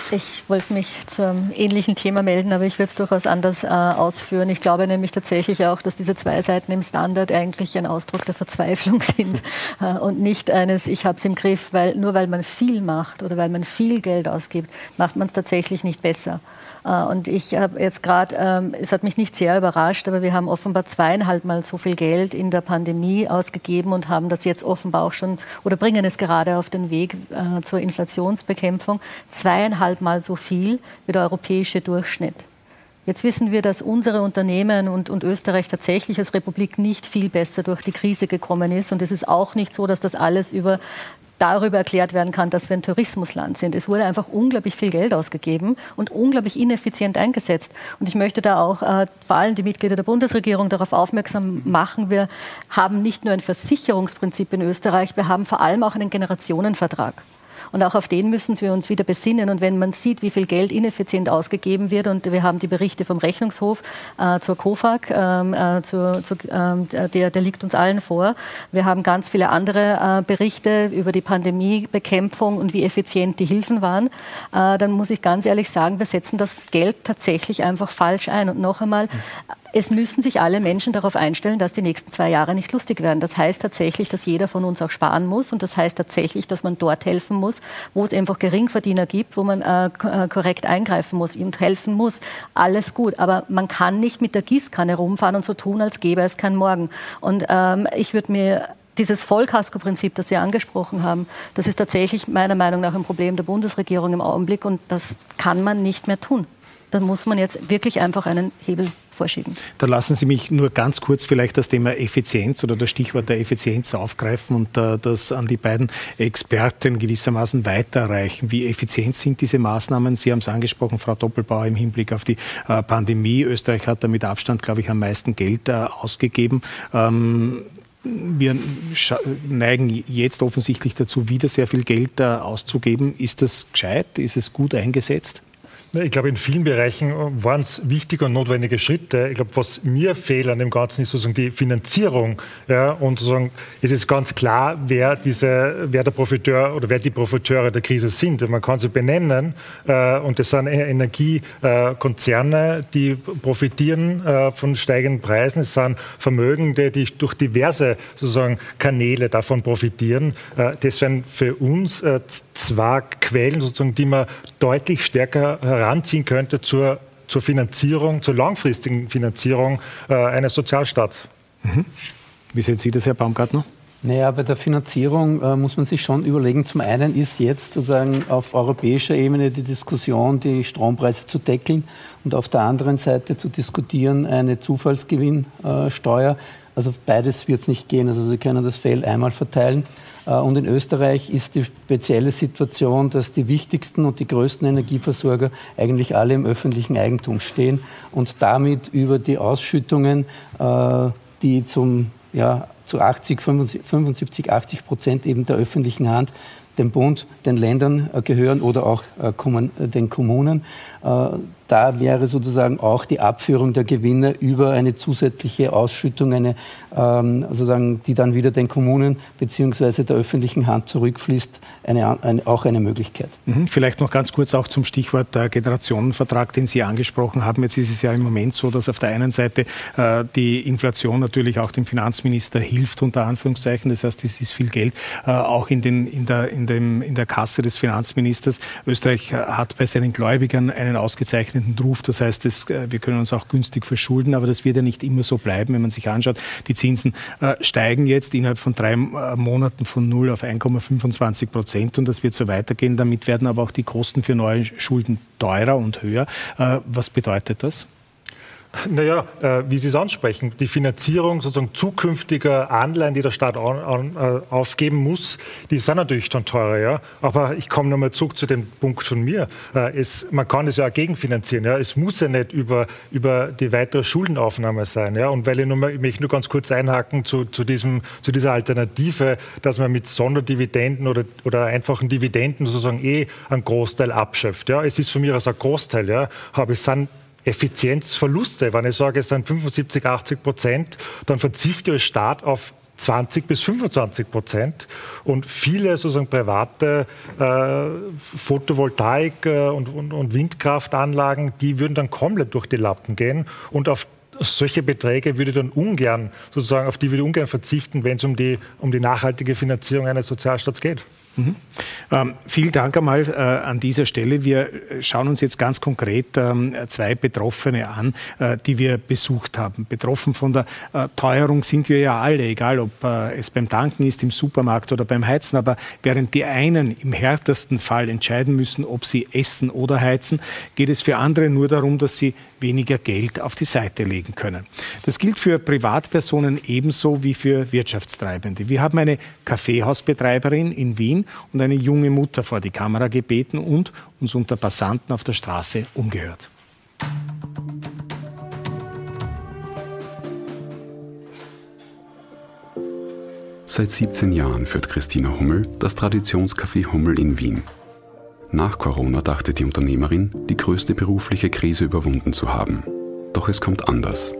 Ich wollte mich zu einem ähnlichen Thema melden, aber ich würde es durchaus anders äh, ausführen. Ich glaube nämlich tatsächlich auch, dass diese zwei Seiten im Standard eigentlich ein Ausdruck der Verzweiflung sind äh, und nicht eines, ich habe es im Griff, weil nur weil man viel macht oder weil man viel Geld ausgibt, macht man es tatsächlich nicht besser. Äh, und ich habe jetzt gerade, ähm, es hat mich nicht sehr überrascht, aber wir haben offenbar zweieinhalb Mal so viel Geld in der Pandemie ausgegeben und haben das jetzt offenbar auch schon oder bringen es gerade auf den Weg äh, zur Inflationsbekämpfung. Zweieinhalb Mal so viel wie der europäische Durchschnitt. Jetzt wissen wir, dass unsere Unternehmen und, und, Österreich tatsächlich als Republik nicht viel besser durch die Krise gekommen ist. Und es ist auch nicht so, dass das alles über darüber erklärt werden kann, dass wir ein Tourismusland sind. Es wurde einfach unglaublich viel Geld ausgegeben und unglaublich ineffizient eingesetzt. Und ich möchte da auch äh, vor allem die Mitglieder der Bundesregierung darauf aufmerksam machen, wir haben nicht nur ein Versicherungsprinzip in Österreich, wir haben vor allem auch einen Generationenvertrag. Und auch auf den müssen wir uns wieder besinnen. Und wenn man sieht, wie viel Geld ineffizient ausgegeben wird, und wir haben die Berichte vom Rechnungshof äh, zur COFAG, ähm, äh, zur, zur, äh, der, der liegt uns allen vor. Wir haben ganz viele andere äh, Berichte über die Pandemiebekämpfung und wie effizient die Hilfen waren. Äh, dann muss ich ganz ehrlich sagen, wir setzen das Geld tatsächlich einfach falsch ein. Und noch einmal, es müssen sich alle Menschen darauf einstellen, dass die nächsten zwei Jahre nicht lustig werden. Das heißt tatsächlich, dass jeder von uns auch sparen muss und das heißt tatsächlich, dass man dort helfen muss, wo es einfach Geringverdiener gibt, wo man äh, äh korrekt eingreifen muss und helfen muss. Alles gut, aber man kann nicht mit der Gießkanne rumfahren und so tun, als gäbe es keinen Morgen. Und ähm, ich würde mir dieses Vollkasko-Prinzip, das Sie angesprochen haben, das ist tatsächlich meiner Meinung nach ein Problem der Bundesregierung im Augenblick und das kann man nicht mehr tun. Da muss man jetzt wirklich einfach einen Hebel vorschieben. Da lassen Sie mich nur ganz kurz vielleicht das Thema Effizienz oder das Stichwort der Effizienz aufgreifen und äh, das an die beiden Experten gewissermaßen weiterreichen. Wie effizient sind diese Maßnahmen? Sie haben es angesprochen, Frau Doppelbauer, im Hinblick auf die äh, Pandemie. Österreich hat da mit Abstand, glaube ich, am meisten Geld äh, ausgegeben. Ähm, wir neigen jetzt offensichtlich dazu, wieder sehr viel Geld auszugeben. Ist das gescheit? Ist es gut eingesetzt? Ich glaube, in vielen Bereichen waren es wichtige und notwendige Schritte. Ich glaube, was mir fehlt an dem Ganzen ist sozusagen die Finanzierung. Ja, und sozusagen es ist ganz klar, wer, diese, wer der Profiteur oder wer die Profiteure der Krise sind. Man kann sie benennen äh, und das sind Energiekonzerne, die profitieren äh, von steigenden Preisen. Es sind Vermögende, die durch diverse sozusagen Kanäle davon profitieren. Äh, das sind für uns äh, zwei Quellen, sozusagen, die man deutlich stärker heranziehen könnte zur, zur Finanzierung, zur langfristigen Finanzierung äh, eines Sozialstaats. Mhm. Wie sehen Sie das, Herr Baumgartner? Naja, bei der Finanzierung äh, muss man sich schon überlegen. Zum einen ist jetzt sozusagen auf europäischer Ebene die Diskussion, die Strompreise zu deckeln und auf der anderen Seite zu diskutieren eine Zufallsgewinnsteuer. Also beides wird es nicht gehen. Also Sie können das Feld einmal verteilen. Äh, und in Österreich ist die spezielle Situation, dass die wichtigsten und die größten Energieversorger eigentlich alle im öffentlichen Eigentum stehen und damit über die Ausschüttungen, äh, die zum, ja, zu 80, 75, 80 Prozent eben der öffentlichen Hand dem Bund, den Ländern äh, gehören oder auch den Kommunen. Da wäre sozusagen auch die Abführung der Gewinne über eine zusätzliche Ausschüttung, eine, ähm, sozusagen, die dann wieder den Kommunen bzw. der öffentlichen Hand zurückfließt, eine, eine, auch eine Möglichkeit. Mhm. Vielleicht noch ganz kurz auch zum Stichwort der Generationenvertrag, den Sie angesprochen haben. Jetzt ist es ja im Moment so, dass auf der einen Seite äh, die Inflation natürlich auch dem Finanzminister hilft, unter Anführungszeichen. Das heißt, es ist viel Geld äh, auch in, den, in, der, in, dem, in der Kasse des Finanzministers. Österreich äh, hat bei seinen Gläubigern einen ausgezeichneten abweichenden Ruf. Das heißt, das, äh, wir können uns auch günstig verschulden, aber das wird ja nicht immer so bleiben, wenn man sich anschaut. Die Zinsen äh, steigen jetzt innerhalb von drei äh, Monaten von 0 auf 1,25 Prozent und das wird so weitergehen. Damit werden aber auch die Kosten für neue Schulden teurer und höher. Was bedeutet das? Naja, äh, wie Sie es ansprechen, die Finanzierung sozusagen zukünftiger Anleihen, die der Staat an, an, äh, aufgeben muss, die sind natürlich dann teurer. Ja? Aber ich komme nochmal zurück zu dem Punkt von mir. Äh, es, man kann es ja auch gegenfinanzieren. Ja? Es muss ja nicht über, über die weitere Schuldenaufnahme sein. Ja? Und weil ich, nur mal, ich möchte nur ganz kurz einhaken zu, zu, diesem, zu dieser Alternative, dass man mit Sonderdividenden oder, oder einfachen Dividenden sozusagen eh einen Großteil abschöpft. Ja? Es ist von mir aus ein Großteil. Ja? Aber es sind Effizienzverluste. Wenn ich sage, es sind 75, 80 Prozent, dann verzichte ich als Staat auf 20 bis 25 Prozent. Und viele sozusagen private äh, Photovoltaik- äh, und, und, und, Windkraftanlagen, die würden dann komplett durch die Lappen gehen. Und auf solche Beträge würde dann ungern, sozusagen, auf die würde ungern verzichten, wenn es um die, um die nachhaltige Finanzierung eines Sozialstaats geht. Mhm. Ähm, vielen Dank einmal äh, an dieser Stelle. Wir schauen uns jetzt ganz konkret ähm, zwei Betroffene an, äh, die wir besucht haben. Betroffen von der äh, Teuerung sind wir ja alle, egal ob äh, es beim Tanken ist, im Supermarkt oder beim Heizen. Aber während die einen im härtesten Fall entscheiden müssen, ob sie essen oder heizen, geht es für andere nur darum, dass sie weniger Geld auf die Seite legen können. Das gilt für Privatpersonen ebenso wie für Wirtschaftstreibende. Wir haben eine Kaffeehausbetreiberin in Wien und eine junge Mutter vor die Kamera gebeten und uns unter Passanten auf der Straße umgehört. Seit 17 Jahren führt Christina Hummel das Traditionscafé Hummel in Wien. Nach Corona dachte die Unternehmerin, die größte berufliche Krise überwunden zu haben. Doch es kommt anders.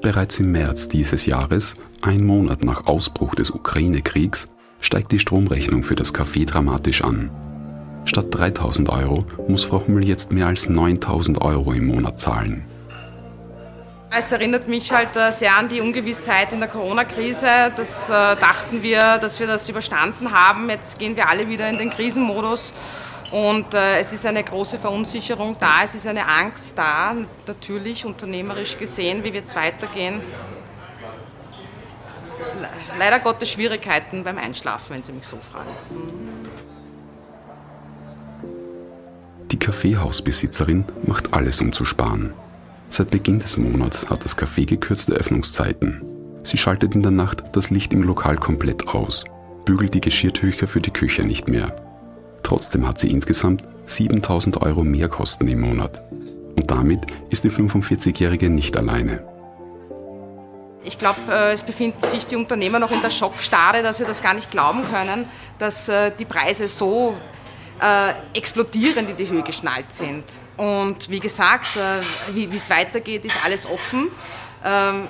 Bereits im März dieses Jahres, ein Monat nach Ausbruch des Ukraine-Kriegs, steigt die Stromrechnung für das Café dramatisch an. Statt 3000 Euro muss Frau Hummel jetzt mehr als 9000 Euro im Monat zahlen. Es erinnert mich halt äh, sehr an die Ungewissheit in der Corona-Krise. Das äh, dachten wir, dass wir das überstanden haben. Jetzt gehen wir alle wieder in den Krisenmodus und äh, es ist eine große Verunsicherung da, es ist eine Angst da, natürlich unternehmerisch gesehen, wie wird es weitergehen. Leider Gottes Schwierigkeiten beim Einschlafen, wenn Sie mich so fragen. Die Kaffeehausbesitzerin macht alles, um zu sparen. Seit Beginn des Monats hat das Café gekürzte Öffnungszeiten. Sie schaltet in der Nacht das Licht im Lokal komplett aus, bügelt die Geschirrtücher für die Küche nicht mehr. Trotzdem hat sie insgesamt 7000 Euro mehr Kosten im Monat. Und damit ist die 45-Jährige nicht alleine. Ich glaube, äh, es befinden sich die Unternehmer noch in der Schockstarre, dass sie das gar nicht glauben können, dass äh, die Preise so äh, explodierend in die Höhe geschnallt sind. Und wie gesagt, wie es weitergeht, ist alles offen. Ähm,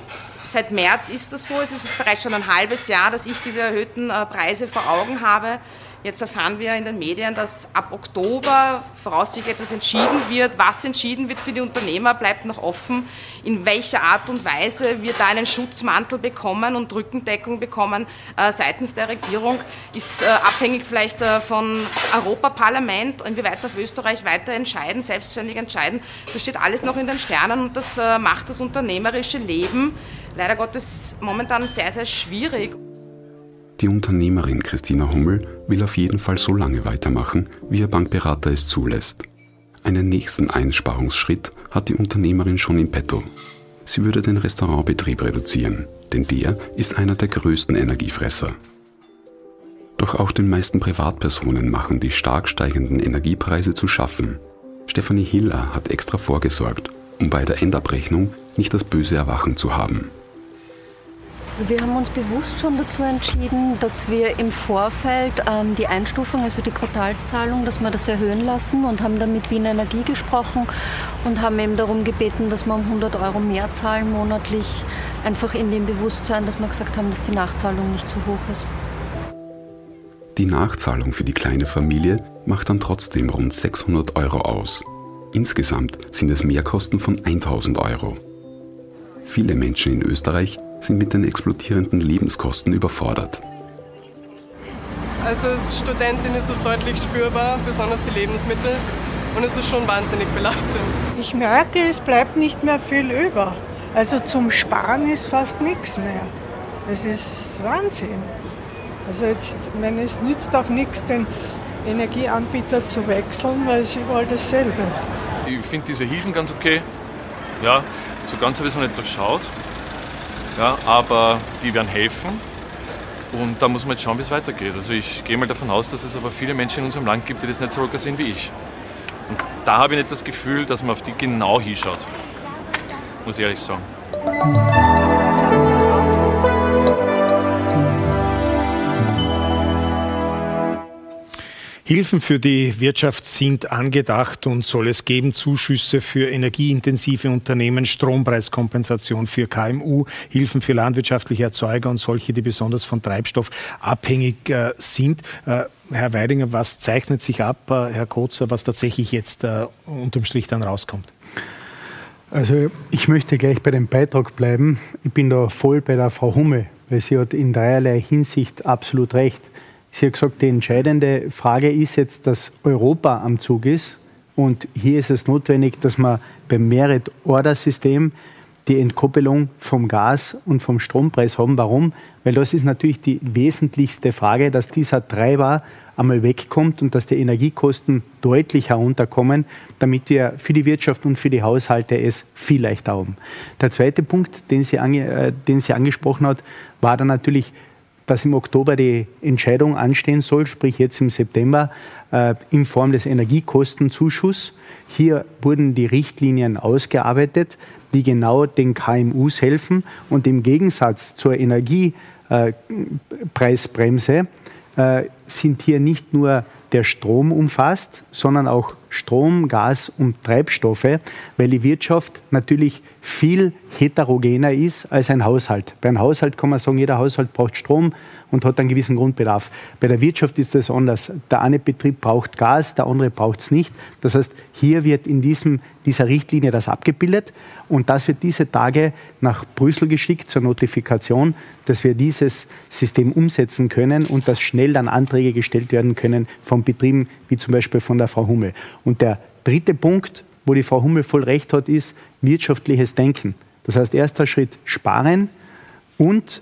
seit März ist das so. Es ist bereits schon ein halbes Jahr, dass ich diese erhöhten Preise vor Augen habe. Jetzt erfahren wir in den Medien, dass ab Oktober voraussichtlich etwas entschieden wird. Was entschieden wird für die Unternehmer, bleibt noch offen. In welcher Art und Weise wir da einen Schutzmantel bekommen und Rückendeckung bekommen äh, seitens der Regierung, ist äh, abhängig vielleicht äh, von Europaparlament, inwieweit auf Österreich weiter entscheiden, selbstständig entscheiden. Das steht alles noch in den Sternen und das macht das unternehmerische Leben leider Gottes momentan sehr, sehr schwierig. Die Unternehmerin Christina Hummel will auf jeden Fall so lange weitermachen, wie ihr Bankberater es zulässt. Einen nächsten Einsparungsschritt hat die Unternehmerin schon in petto. Sie würde den Restaurantbetrieb reduzieren, denn der ist einer der größten Energiefresser. Doch auch den meisten Privatpersonen machen die stark steigenden Energiepreise zu schaffen. Stefanie Hiller hat extra vorgesorgt, um bei der Endabrechnung nicht das böse Erwachen zu haben. Also wir haben uns bewusst schon dazu entschieden, dass wir im Vorfeld ähm, die Einstufung, also die Quartalszahlung, dass wir das erhöhen lassen und haben dann mit Wien Energie gesprochen und haben eben darum gebeten, dass wir um 100 Euro mehr zahlen monatlich, einfach in dem Bewusstsein, dass wir gesagt haben, dass die Nachzahlung nicht zu hoch ist. Die Nachzahlung für die kleine Familie macht dann trotzdem rund 600 Euro aus. Insgesamt sind es Mehrkosten von 1000 Euro. Viele Menschen in Österreich sind mit den explodierenden Lebenskosten überfordert. Also als Studentin ist es deutlich spürbar, besonders die Lebensmittel. Und es ist schon wahnsinnig belastend. Ich merke, es bleibt nicht mehr viel über. Also zum Sparen ist fast nichts mehr. Es ist Wahnsinn. Also jetzt, wenn es nützt auch nichts, den Energieanbieter zu wechseln, weil es überall dasselbe. Ich finde diese Hilfen ganz okay. Ja, so ganz habe ich es noch nicht durchschaut. Ja, aber die werden helfen. Und da muss man jetzt schauen, wie es weitergeht. Also ich gehe mal davon aus, dass es aber viele Menschen in unserem Land gibt, die das nicht so locker sehen wie ich. Und da habe ich nicht das Gefühl, dass man auf die genau hinschaut. Muss ich ehrlich sagen. Hilfen für die Wirtschaft sind angedacht und soll es geben Zuschüsse für energieintensive Unternehmen, Strompreiskompensation für KMU, Hilfen für landwirtschaftliche Erzeuger und solche, die besonders von Treibstoff abhängig äh, sind. Äh, Herr Weidinger, was zeichnet sich ab, äh, Herr Kotzer, was tatsächlich jetzt äh, unterm Strich dann rauskommt? Also ich möchte gleich bei dem Beitrag bleiben. Ich bin da voll bei der Frau Humme, weil sie hat in dreierlei Hinsicht absolut recht. Sie hat gesagt, die entscheidende Frage ist jetzt, dass Europa am Zug ist. Und hier ist es notwendig, dass man beim Merit-Order-System die Entkoppelung vom Gas und vom Strompreis haben. Warum? Weil das ist natürlich die wesentlichste Frage, dass dieser Treiber einmal wegkommt und dass die Energiekosten deutlich herunterkommen, damit wir für die Wirtschaft und für die Haushalte es viel leichter haben. Der zweite Punkt, den sie, ange, äh, den sie angesprochen hat, war dann natürlich dass im Oktober die Entscheidung anstehen soll, sprich jetzt im September, äh, in Form des Energiekostenzuschusses. Hier wurden die Richtlinien ausgearbeitet, die genau den KMUs helfen. Und im Gegensatz zur Energiepreisbremse äh, sind hier nicht nur der Strom umfasst, sondern auch Strom, Gas und Treibstoffe, weil die Wirtschaft natürlich viel heterogener ist als ein Haushalt. Bei einem Haushalt kann man sagen, jeder Haushalt braucht Strom und hat einen gewissen Grundbedarf. Bei der Wirtschaft ist das anders. Der eine Betrieb braucht Gas, der andere braucht es nicht. Das heißt, hier wird in diesem, dieser Richtlinie das abgebildet und das wird diese Tage nach Brüssel geschickt zur Notifikation, dass wir dieses System umsetzen können und dass schnell dann Anträge gestellt werden können von Betrieben wie zum Beispiel von der Frau Hummel. Und der dritte Punkt, wo die Frau Hummel voll recht hat, ist wirtschaftliches Denken. Das heißt, erster Schritt sparen und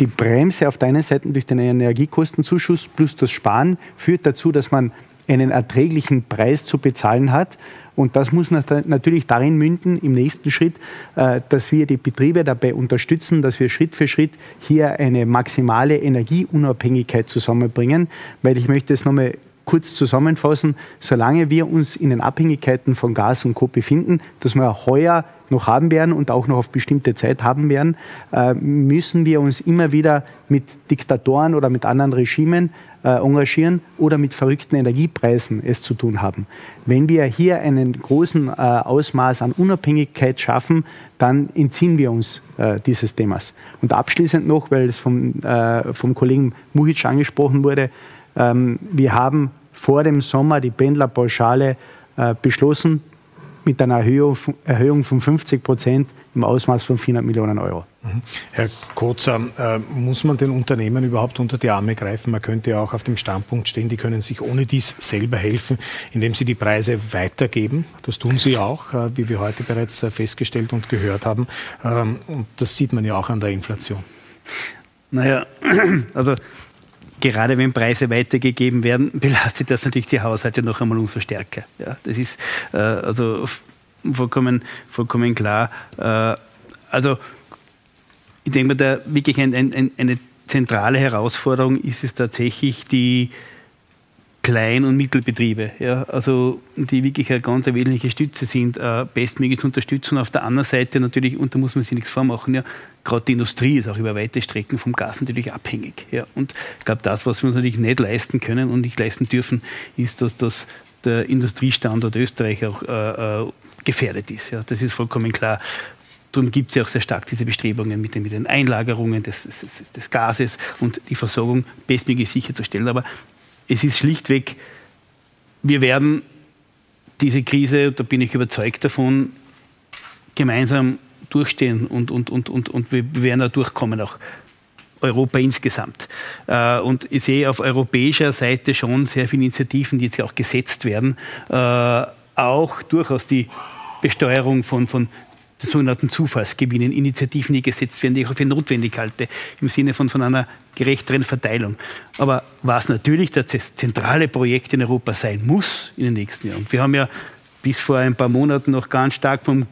die Bremse auf der einen Seite durch den Energiekostenzuschuss plus das Sparen führt dazu, dass man einen erträglichen Preis zu bezahlen hat. Und das muss natürlich darin münden, im nächsten Schritt, äh, dass wir die Betriebe dabei unterstützen, dass wir Schritt für Schritt hier eine maximale Energieunabhängigkeit zusammenbringen. Weil ich möchte es nochmal kurz zusammenfassen, solange wir uns in den Abhängigkeiten von Gas und Co. befinden, dass wir heuer noch haben werden und auch noch auf bestimmte Zeit haben werden, äh, müssen wir uns immer wieder mit Diktatoren oder mit anderen Regimen äh, engagieren oder mit verrückten Energiepreisen es zu tun haben. Wenn wir hier einen großen äh, Ausmaß an Unabhängigkeit schaffen, dann entziehen wir uns dieses Themas. Und abschließend noch, weil es vom, vom Kollegen Muhic angesprochen wurde, ähm, wir haben vor dem Sommer die Pendlerpauschale äh, beschlossen mit einer Erhöhung, Erhöhung von 50 Prozent im Ausmaß von 400 Millionen Euro. Mhm. Herr Kotzer, äh, muss man den Unternehmen überhaupt unter die Arme greifen? Man könnte ja auch auf dem Standpunkt stehen, die können sich ohne dies selber helfen, indem sie die Preise weitergeben. Das tun sie auch, äh, wie wir heute bereits äh, festgestellt und gehört haben. Ähm, und das sieht man ja auch an der Inflation. Naja, also gerade wenn Preise weitergegeben werden, belastet das natürlich die Haushalte noch einmal umso stärker. Ja, das ist äh, also vollkommen, vollkommen klar. Äh, also ich denke mal, da wirklich ein, ein, eine zentrale Herausforderung ist es tatsächlich die Klein- und Mittelbetriebe, ja, also die wirklich eine ganz wesentliche Stütze sind, äh, bestmöglich zu unterstützen. Auf der anderen Seite natürlich, und da muss man sich nichts vormachen, ja, gerade die Industrie ist auch über weite Strecken vom Gas natürlich abhängig. Ja. Und ich glaube, das, was wir uns natürlich nicht leisten können und nicht leisten dürfen, ist, dass das der Industriestandort Österreich auch äh, äh, gefährdet ist. Ja. Das ist vollkommen klar. Darum gibt es ja auch sehr stark diese Bestrebungen mit den, mit den Einlagerungen des, des, des, Gases und die Versorgung bestmöglich sicherzustellen. Aber es ist schlichtweg, wir werden diese Krise, da bin ich überzeugt davon, gemeinsam durchstehen und, und, und, und, und wir werden da durchkommen, auch Europa insgesamt. Äh, und ich sehe auf europäischer Seite schon sehr viele Initiativen, die jetzt auch gesetzt werden, äh, auch durchaus die Besteuerung von, von sogenannten Zufallsgewinnen, Initiativen, die gesetzt werden, die ich auch für notwendig halte, im Sinne von, von einer gerechteren Verteilung. Aber was natürlich das zentrale Projekt in Europa sein muss in den nächsten Jahren. Wir haben ja bis vor ein paar Monaten noch ganz stark vom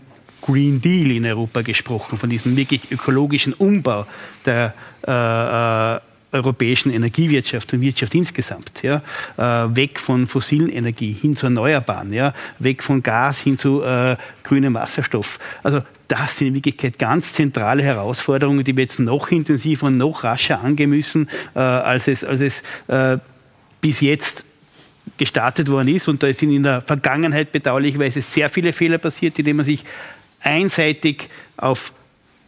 Green Deal in Europa gesprochen, von diesem wirklich ökologischen Umbau der äh, äh, europäischen Energiewirtschaft und Wirtschaft insgesamt. Ja? Äh, weg von fossilen Energie hin zu erneuerbaren, ja? weg von Gas hin zu äh, grünem Wasserstoff. Also das sind in Wirklichkeit ganz zentrale Herausforderungen, die wir jetzt noch intensiver und noch rascher angehen müssen, äh, als es, als es äh, bis jetzt gestartet worden ist. Und da sind in der Vergangenheit bedauerlicherweise sehr viele Fehler passiert, indem man sich einseitig auf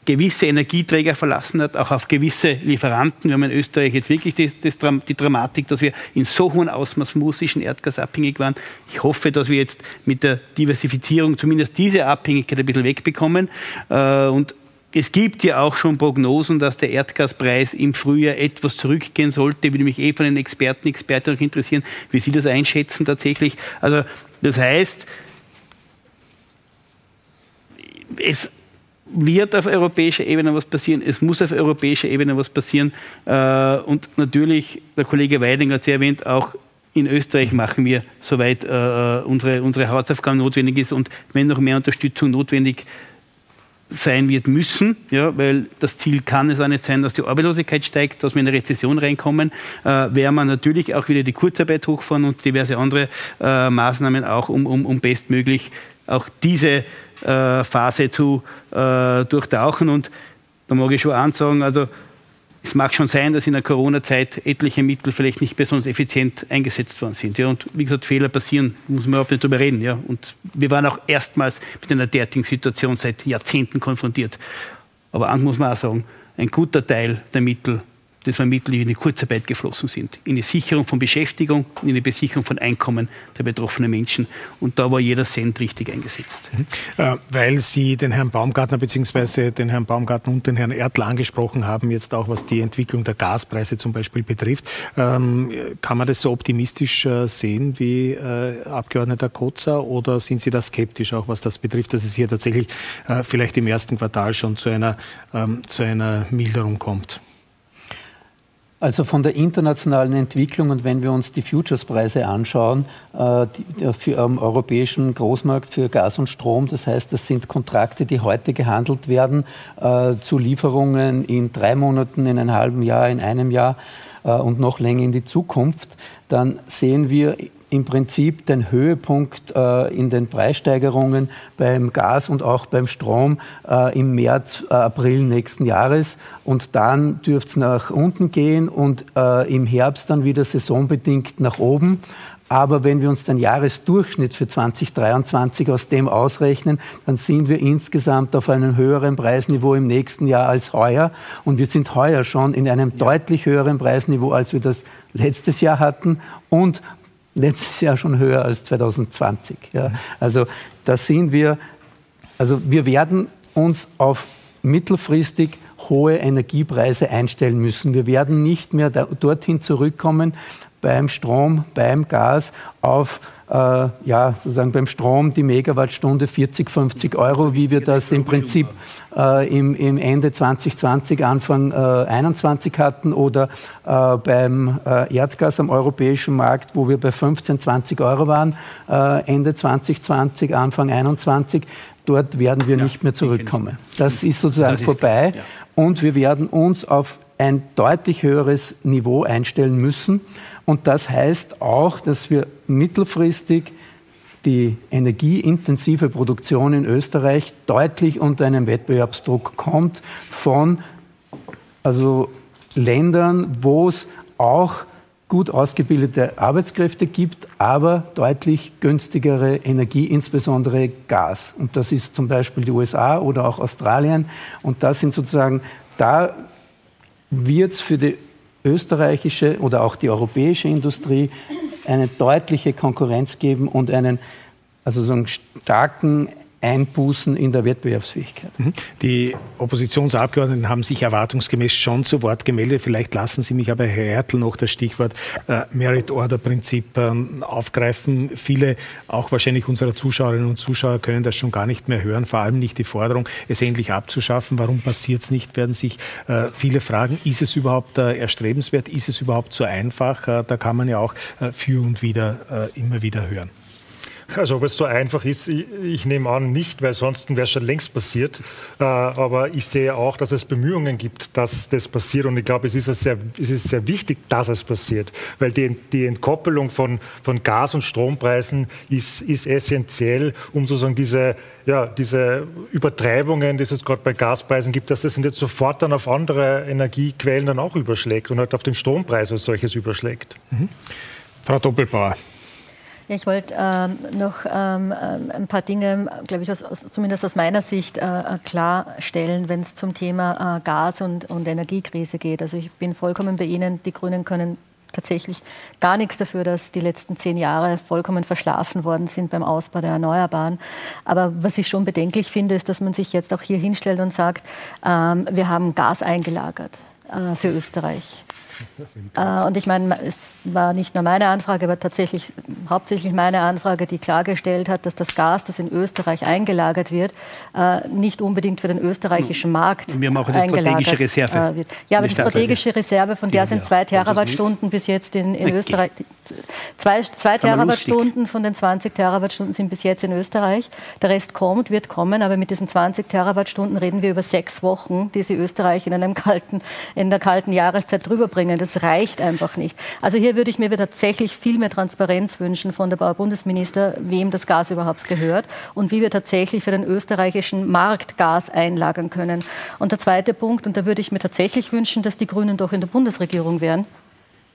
gewisse Energieträger verlassen hat, auch auf gewisse Lieferanten. Wir haben in Österreich jetzt wirklich die, die Dramatik, dass wir in so hohem Ausmaß vom russischen Erdgas abhängig waren. Ich hoffe, dass wir jetzt mit der Diversifizierung zumindest diese Abhängigkeit ein bisschen wegbekommen. Äh, und es gibt ja auch schon Prognosen, dass der Erdgaspreis im Frühjahr etwas zurückgehen sollte. Würde mich eh von den Experten, Experten interessieren, wie Sie das einschätzen tatsächlich. Also das heißt, es wird auf europäischer Ebene was passieren, es muss auf europäischer Ebene was passieren. Äh, und natürlich, der Kollege Weiding hat es erwähnt, auch in Österreich machen wir, soweit äh, unsere, unsere Hausaufgaben notwendig ist und wenn noch mehr Unterstützung notwendig sein wird müssen, ja, weil das Ziel kann es auch nicht sein, dass die Arbeitslosigkeit steigt, dass wir in eine Rezession reinkommen, äh, werden wir natürlich auch wieder die Kurzarbeit hochfahren und diverse andere äh, Maßnahmen auch, um, um, um bestmöglich auch diese äh, Phase zu äh, durchtauchen. Und da mag ich schon ansagen, also es mag schon sein, dass in der Corona-Zeit etliche Mittel vielleicht nicht besonders effizient eingesetzt worden sind. Ja. Und wie gesagt, Fehler passieren, muss man überhaupt nicht darüber reden. Ja. Und wir waren auch erstmals mit einer derartigen Situation seit Jahrzehnten konfrontiert. Aber eins muss man auch sagen, ein guter Teil der Mittel waren Mittel, in die Kurzarbeit geflossen sind, in die Sicherung von Beschäftigung, in die Besicherung von Einkommen der betroffenen Menschen. Und da war jeder Cent richtig eingesetzt. Mhm. Äh, weil Sie den Herrn Baumgartner bzw. den Herrn Baumgartner und den Herrn Erdl angesprochen haben, jetzt auch was die Entwicklung der Gaspreise zum Beispiel betrifft, ähm, kann man das so optimistisch äh, sehen wie äh, Abgeordneter Kotzer oder sind Sie da skeptisch, auch was das betrifft, dass es hier tatsächlich vielleicht im ersten Quartal schon zu einer, ähm, zu einer Milderung kommt? Also von der internationalen Entwicklung und wenn wir uns die Futures-Preise anschauen, äh, für am europäischen Großmarkt für Gas und Strom, das heißt, das sind Kontrakte, die heute gehandelt werden äh, zu Lieferungen in drei Monaten, in einem halben Jahr, in einem Jahr äh, und noch länger in die Zukunft, dann sehen wir im Prinzip den Höhepunkt äh, in den Preissteigerungen beim Gas und auch beim Strom äh, im März, äh, April nächsten Jahres. Und dann dürfte es nach unten gehen und äh, im Herbst dann wieder saisonbedingt nach oben. Aber wenn wir uns den Jahresdurchschnitt für 2023 aus dem ausrechnen, dann sind wir insgesamt auf einem höheren Preisniveau im nächsten Jahr als heuer. Und wir sind heuer schon in einem ja. deutlich höheren Preisniveau, als wir das letztes Jahr hatten. Und letztes Jahr schon höher als 2020. Ja. Also da sind wir, also wir werden uns auf mittelfristig hohe Energiepreise einstellen müssen. Wir werden nicht mehr da, dorthin zurückkommen beim Strom, beim Gas auf ja, sozusagen beim Strom die Megawattstunde 40, 50 Euro, wie wir das im Prinzip äh, im, im, Ende 2020, Anfang äh, 21 hatten oder äh, beim äh, Erdgas am europäischen Markt, wo wir bei 15, 20 Euro waren, äh, Ende 2020, Anfang 21. Dort werden wir ja, nicht mehr zurückkommen. Das ist sozusagen das ist vorbei ja. und wir werden uns auf ein deutlich höheres Niveau einstellen müssen. Und das heißt auch, dass wir mittelfristig die energieintensive Produktion in Österreich deutlich unter einen Wettbewerbsdruck kommt von also Ländern, wo es auch gut ausgebildete Arbeitskräfte gibt, aber deutlich günstigere Energie, insbesondere Gas. Und das ist zum Beispiel die USA oder auch Australien. Und das sind sozusagen, da wird es für die österreichische oder auch die europäische Industrie eine deutliche Konkurrenz geben und einen also so einen starken Einbußen in der Wettbewerbsfähigkeit. Mhm. Die Oppositionsabgeordneten haben sich erwartungsgemäß schon zu Wort gemeldet. Vielleicht lassen Sie mich aber, Herr Hertel, noch das Stichwort äh, Merit-Order-Prinzip äh, aufgreifen. Viele, auch wahrscheinlich unserer Zuschauerinnen und Zuschauer, können das schon gar nicht mehr hören, vor allem nicht die Forderung, es endlich abzuschaffen. Warum passiert es nicht, werden sich äh, viele fragen. Ist es überhaupt äh, erstrebenswert? Ist es überhaupt so einfach? Äh, da kann man ja auch äh, für und wieder immer wieder hören. Also ob es so einfach ist, ich, ich nehme an nicht, weil sonst wäre es schon längst passiert. Äh, aber ich sehe auch, dass es Bemühungen gibt, dass das passiert. Und ich glaube, es ist sehr, es ist sehr wichtig, dass es passiert. Weil die, die Entkoppelung von, von Gas- und Strompreisen ist, ist essentiell, um sozusagen diese, ja, diese Übertreibungen, die es gerade bei Gaspreisen gibt, dass das jetzt sofort dann auf andere Energiequellen dann auch überschlägt und halt auf den Strompreis als solches überschlägt. Mhm. Frau Doppelbauer. Ja, ich wollte ähm, noch ähm, ähm, ein paar Dinge, glaube ich, aus, aus, zumindest aus meiner Sicht äh, äh, klarstellen, wenn es zum Thema äh, Gas- und, und Energiekrise geht. Also ich bin vollkommen bei Ihnen. Die Grünen können tatsächlich gar nichts dafür, dass die letzten zehn Jahre vollkommen verschlafen worden sind beim Ausbau der Erneuerbaren. Aber was ich schon bedenklich finde, ist, dass man sich jetzt auch hier hinstellt und sagt, ähm, wir haben Gas eingelagert äh, für Österreich. Äh, und ich meine, es war nicht nur meine Anfrage, aber tatsächlich hauptsächlich meine Anfrage, die klargestellt hat, dass das Gas, das in Österreich eingelagert wird, äh, nicht unbedingt für den österreichischen Markt Wir haben auch eine strategische Reserve. Äh, wird. Ja, aber die strategische Reserve, von der sind zwei Terawattstunden bis jetzt in, in Österreich. Zwei, zwei Terawattstunden von den 20 Terawattstunden sind bis jetzt in Österreich. Der Rest kommt, wird kommen, aber mit diesen 20 Terawattstunden reden wir über sechs Wochen, die sie Österreich in einem kalten, in der kalten Jahreszeit drüber bringen bringen. Das reicht einfach nicht. Also hier würde ich mir tatsächlich viel mehr Transparenz wünschen von der Bundesminister, wem das Gas überhaupt gehört und wie wir tatsächlich für den österreichischen Markt Gas einlagern können. Und der zweite Punkt, und da würde ich mir tatsächlich wünschen, dass die Grünen doch in der Bundesregierung wären.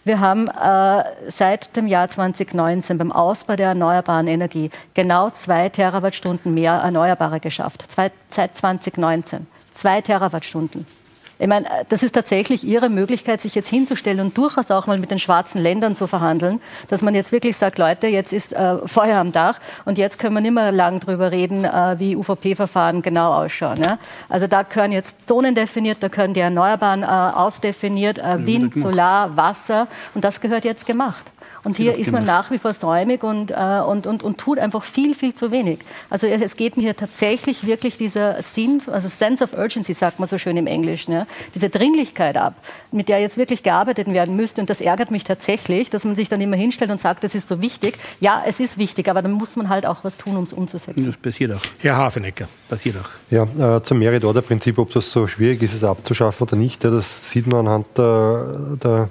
Wir haben äh, seit dem Jahr 2019 beim Ausbau der erneuerbaren Energie genau zwei Terawattstunden mehr Erneuerbare geschafft. Zwei, seit 2019. Zwei Terawattstunden. Ich meine, das ist tatsächlich Ihre Möglichkeit, sich jetzt hinzustellen und durchaus auch mal mit den schwarzen Ländern zu verhandeln, dass man jetzt wirklich sagt, Leute, jetzt ist äh, Feuer am Dach und jetzt können wir nicht mehr lang darüber reden, äh, wie UVP-Verfahren genau ausschauen. Ja? Also da gehören jetzt Zonen definiert, da können die Erneuerbaren äh, ausdefiniert, äh, Wind, Solar, Wasser und das gehört jetzt gemacht. Und hier ist man nach wie vor säumig und, äh, und, und, und tut einfach viel, viel zu wenig. Also es, es geht mir hier tatsächlich wirklich dieser Sinn, also Sense of Urgency, sagt man so schön im Englischen, ja, diese Dringlichkeit ab, mit der jetzt wirklich gearbeitet werden müsste. Und das ärgert mich tatsächlich, dass man sich dann immer hinstellt und sagt, das ist so wichtig. Ja, es ist wichtig, aber dann muss man halt auch was tun, um es umzusetzen. Das passiert auch. Herr Hafenecker, passiert auch. Ja, äh, zum Merit-Order-Prinzip, ob das so schwierig ist, es abzuschaffen oder nicht, ja, das sieht man anhand der, der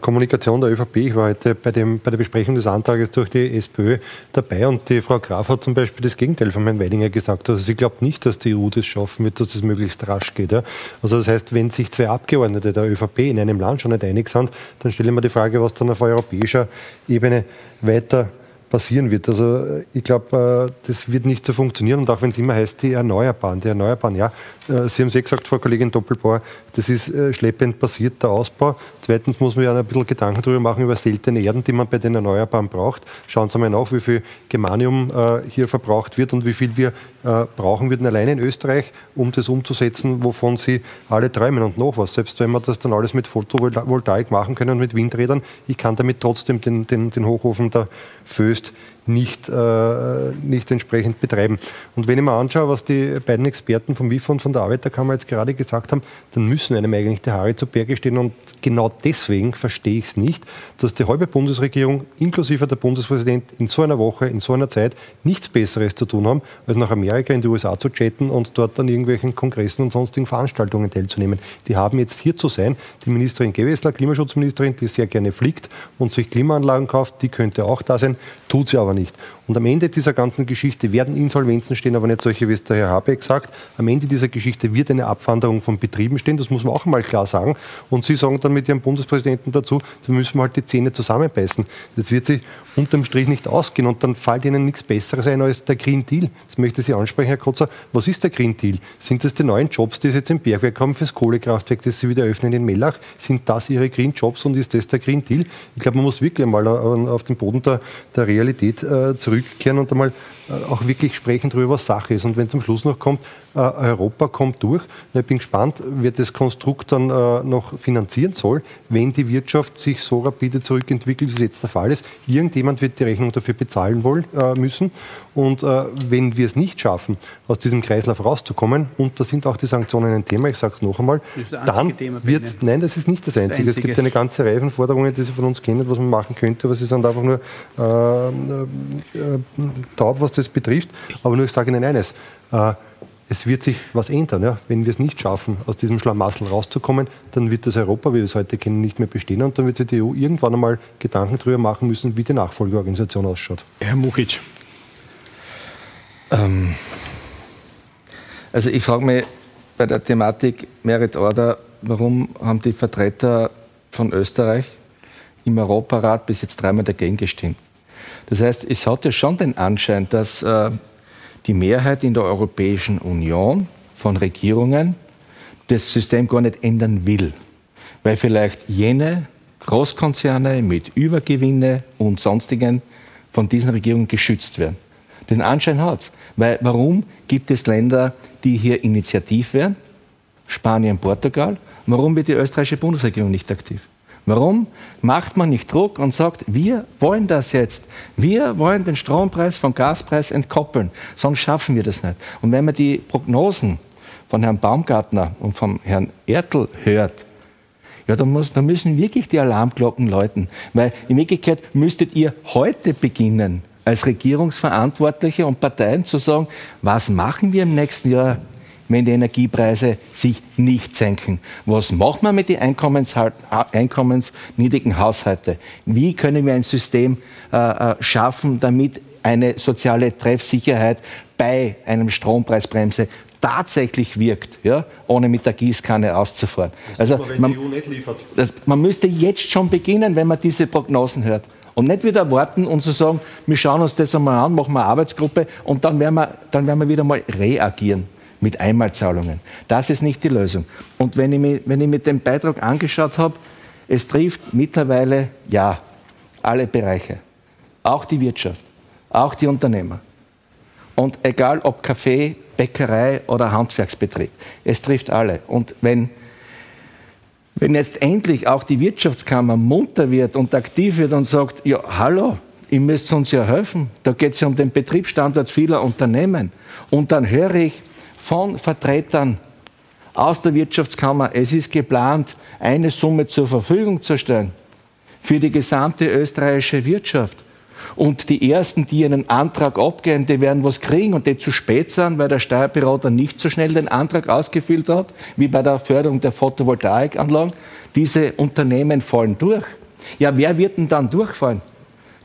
Kommunikation der ÖVP. Ich war heute bei, dem, bei der Besprechung des Antrages durch die SPÖ dabei und die Frau Graf hat zum Beispiel das Gegenteil von Herrn Weidinger gesagt. Also sie glaubt nicht, dass die EU das schaffen wird, dass das möglichst rasch geht. Ja. Also das heißt, wenn sich zwei Abgeordnete der ÖVP in einem Land schon nicht einig sind, dann stelle ich mir die Frage, was dann auf europäischer Ebene weiter passieren wird. Also äh, ich glaube, äh, das wird nicht so funktionieren und auch wenn es immer heißt, die Erneuerbaren, die Erneuerbaren, ja, äh, Sie haben es ja gesagt, Frau Kollegin Doppelbauer, das ist schleppend passiert, der Ausbau. Zweitens muss man ja ein bisschen Gedanken darüber machen, über seltene Erden, die man bei den Erneuerbaren braucht. Schauen Sie mal nach, wie viel Germanium hier verbraucht wird und wie viel wir brauchen würden allein in Österreich, um das umzusetzen, wovon Sie alle träumen und noch was. Selbst wenn wir das dann alles mit Photovoltaik machen können und mit Windrädern, ich kann damit trotzdem den, den, den Hochofen der Föst nicht, äh, nicht entsprechend betreiben. Und wenn ich mir anschaue, was die beiden Experten vom WIFA und von der Arbeiterkammer jetzt gerade gesagt haben, dann müssen einem eigentlich die Haare zu Berge stehen. Und genau deswegen verstehe ich es nicht, dass die halbe Bundesregierung, inklusive der Bundespräsident, in so einer Woche, in so einer Zeit nichts Besseres zu tun haben, als nach Amerika in die USA zu chatten und dort an irgendwelchen Kongressen und sonstigen Veranstaltungen teilzunehmen. Die haben jetzt hier zu sein. Die Ministerin Gewessler, Klimaschutzministerin, die sehr gerne fliegt und sich Klimaanlagen kauft, die könnte auch da sein, tut sie aber aber nicht. Und am Ende dieser ganzen Geschichte werden Insolvenzen stehen, aber nicht solche, wie es der Herr Habeck sagt. Am Ende dieser Geschichte wird eine Abwanderung von Betrieben stehen, das muss man auch mal klar sagen. Und Sie sagen dann mit Ihrem Bundespräsidenten dazu, da müssen wir halt die Zähne zusammenbeißen. Das wird sich unterm Strich nicht ausgehen und dann fällt Ihnen nichts Besseres ein als der Green Deal. Das möchte ich Sie ansprechen, Herr Kotzer. Was ist der Green Deal? Sind das die neuen Jobs, die Sie jetzt im Bergwerk haben fürs Kohlekraftwerk, das Sie wieder öffnen in Mellach? Sind das Ihre Green Jobs und ist das der Green Deal? Ich glaube, man muss wirklich einmal auf den Boden der, der Realität äh, zurückkehren und einmal auch wirklich sprechen darüber, was Sache ist. Und wenn zum Schluss noch kommt, äh, Europa kommt durch, ich bin gespannt, wer das Konstrukt dann äh, noch finanzieren soll, wenn die Wirtschaft sich so rapide zurückentwickelt, wie es jetzt der Fall ist. Irgendjemand wird die Rechnung dafür bezahlen wollen, müssen. Und wenn wir es nicht schaffen, aus diesem Kreislauf rauszukommen, und da sind auch die Sanktionen ein Thema, ich sage es noch einmal, dann Thema wird, nein, das ist nicht das einzige. das einzige. Es gibt eine ganze Reihe von Forderungen, die Sie von uns kennen, was man machen könnte, aber Sie sind einfach nur äh, äh, taub, was das betrifft. Aber nur ich sage Ihnen eines. Äh, es wird sich was ändern. Ja? Wenn wir es nicht schaffen, aus diesem Schlamassel rauszukommen, dann wird das Europa, wie wir es heute kennen, nicht mehr bestehen und dann wird sich die EU irgendwann einmal Gedanken darüber machen müssen, wie die Nachfolgeorganisation ausschaut. Herr Mukic. Ähm, also ich frage mich bei der Thematik Merit Order, warum haben die Vertreter von Österreich im Europarat bis jetzt dreimal dagegen gestimmt? Das heißt, es hat ja schon den Anschein, dass äh, die Mehrheit in der Europäischen Union von Regierungen das System gar nicht ändern will, weil vielleicht jene Großkonzerne mit Übergewinne und sonstigen von diesen Regierungen geschützt werden. Den Anschein hat es. Weil warum gibt es Länder, die hier initiativ werden? Spanien, Portugal. Warum wird die österreichische Bundesregierung nicht aktiv? Warum macht man nicht Druck und sagt, wir wollen das jetzt. Wir wollen den Strompreis vom Gaspreis entkoppeln. Sonst schaffen wir das nicht. Und wenn man die Prognosen von Herrn Baumgartner und von Herrn Ertl hört, ja, dann, muss, dann müssen wirklich die Alarmglocken läuten. Weil in Wirklichkeit müsstet ihr heute beginnen, als Regierungsverantwortliche und Parteien zu sagen, was machen wir im nächsten Jahr wenn die Energiepreise sich nicht senken. Was macht man mit den einkommensniedrigen Haushalten? Wie können wir ein System äh, äh, schaffen, damit eine soziale Treffsicherheit bei einem Strompreisbremse tatsächlich wirkt, ja, ohne mit der Gießkanne auszufahren. Also man, das, man müsste jetzt schon beginnen, wenn man diese Prognosen hört. Und nicht wieder warten und zu sagen, wir schauen uns das einmal an, machen wir eine Arbeitsgruppe und dann werden wir, dann werden wir wieder mal reagieren mit Einmalzahlungen. Das ist nicht die Lösung. Und wenn ich mir, wenn ich mir den Beitrag angeschaut habe, es trifft mittlerweile, ja, alle Bereiche. Auch die Wirtschaft, auch die Unternehmer. Und egal ob Kaffee, Bäckerei oder Handwerksbetrieb, es trifft alle. Und wenn, Wenn jetzt endlich auch die Wirtschaftskammer munter wird und aktiv wird und sagt, ja, hallo, ihr müsst uns ja helfen, da geht es ja um den Betriebsstandort vieler Unternehmen. Und dann höre ich von Vertretern aus der Wirtschaftskammer, es ist geplant, eine Summe zur Verfügung zu stellen für die gesamte österreichische Wirtschaft. Und die Ersten, die einen Antrag abgeben, die werden was kriegen und die zu spät sind, weil der Steuerberater nicht so schnell den Antrag ausgefüllt hat, wie bei der Förderung der Photovoltaikanlagen. Diese Unternehmen fallen durch. Ja, wer wird denn dann durchfallen?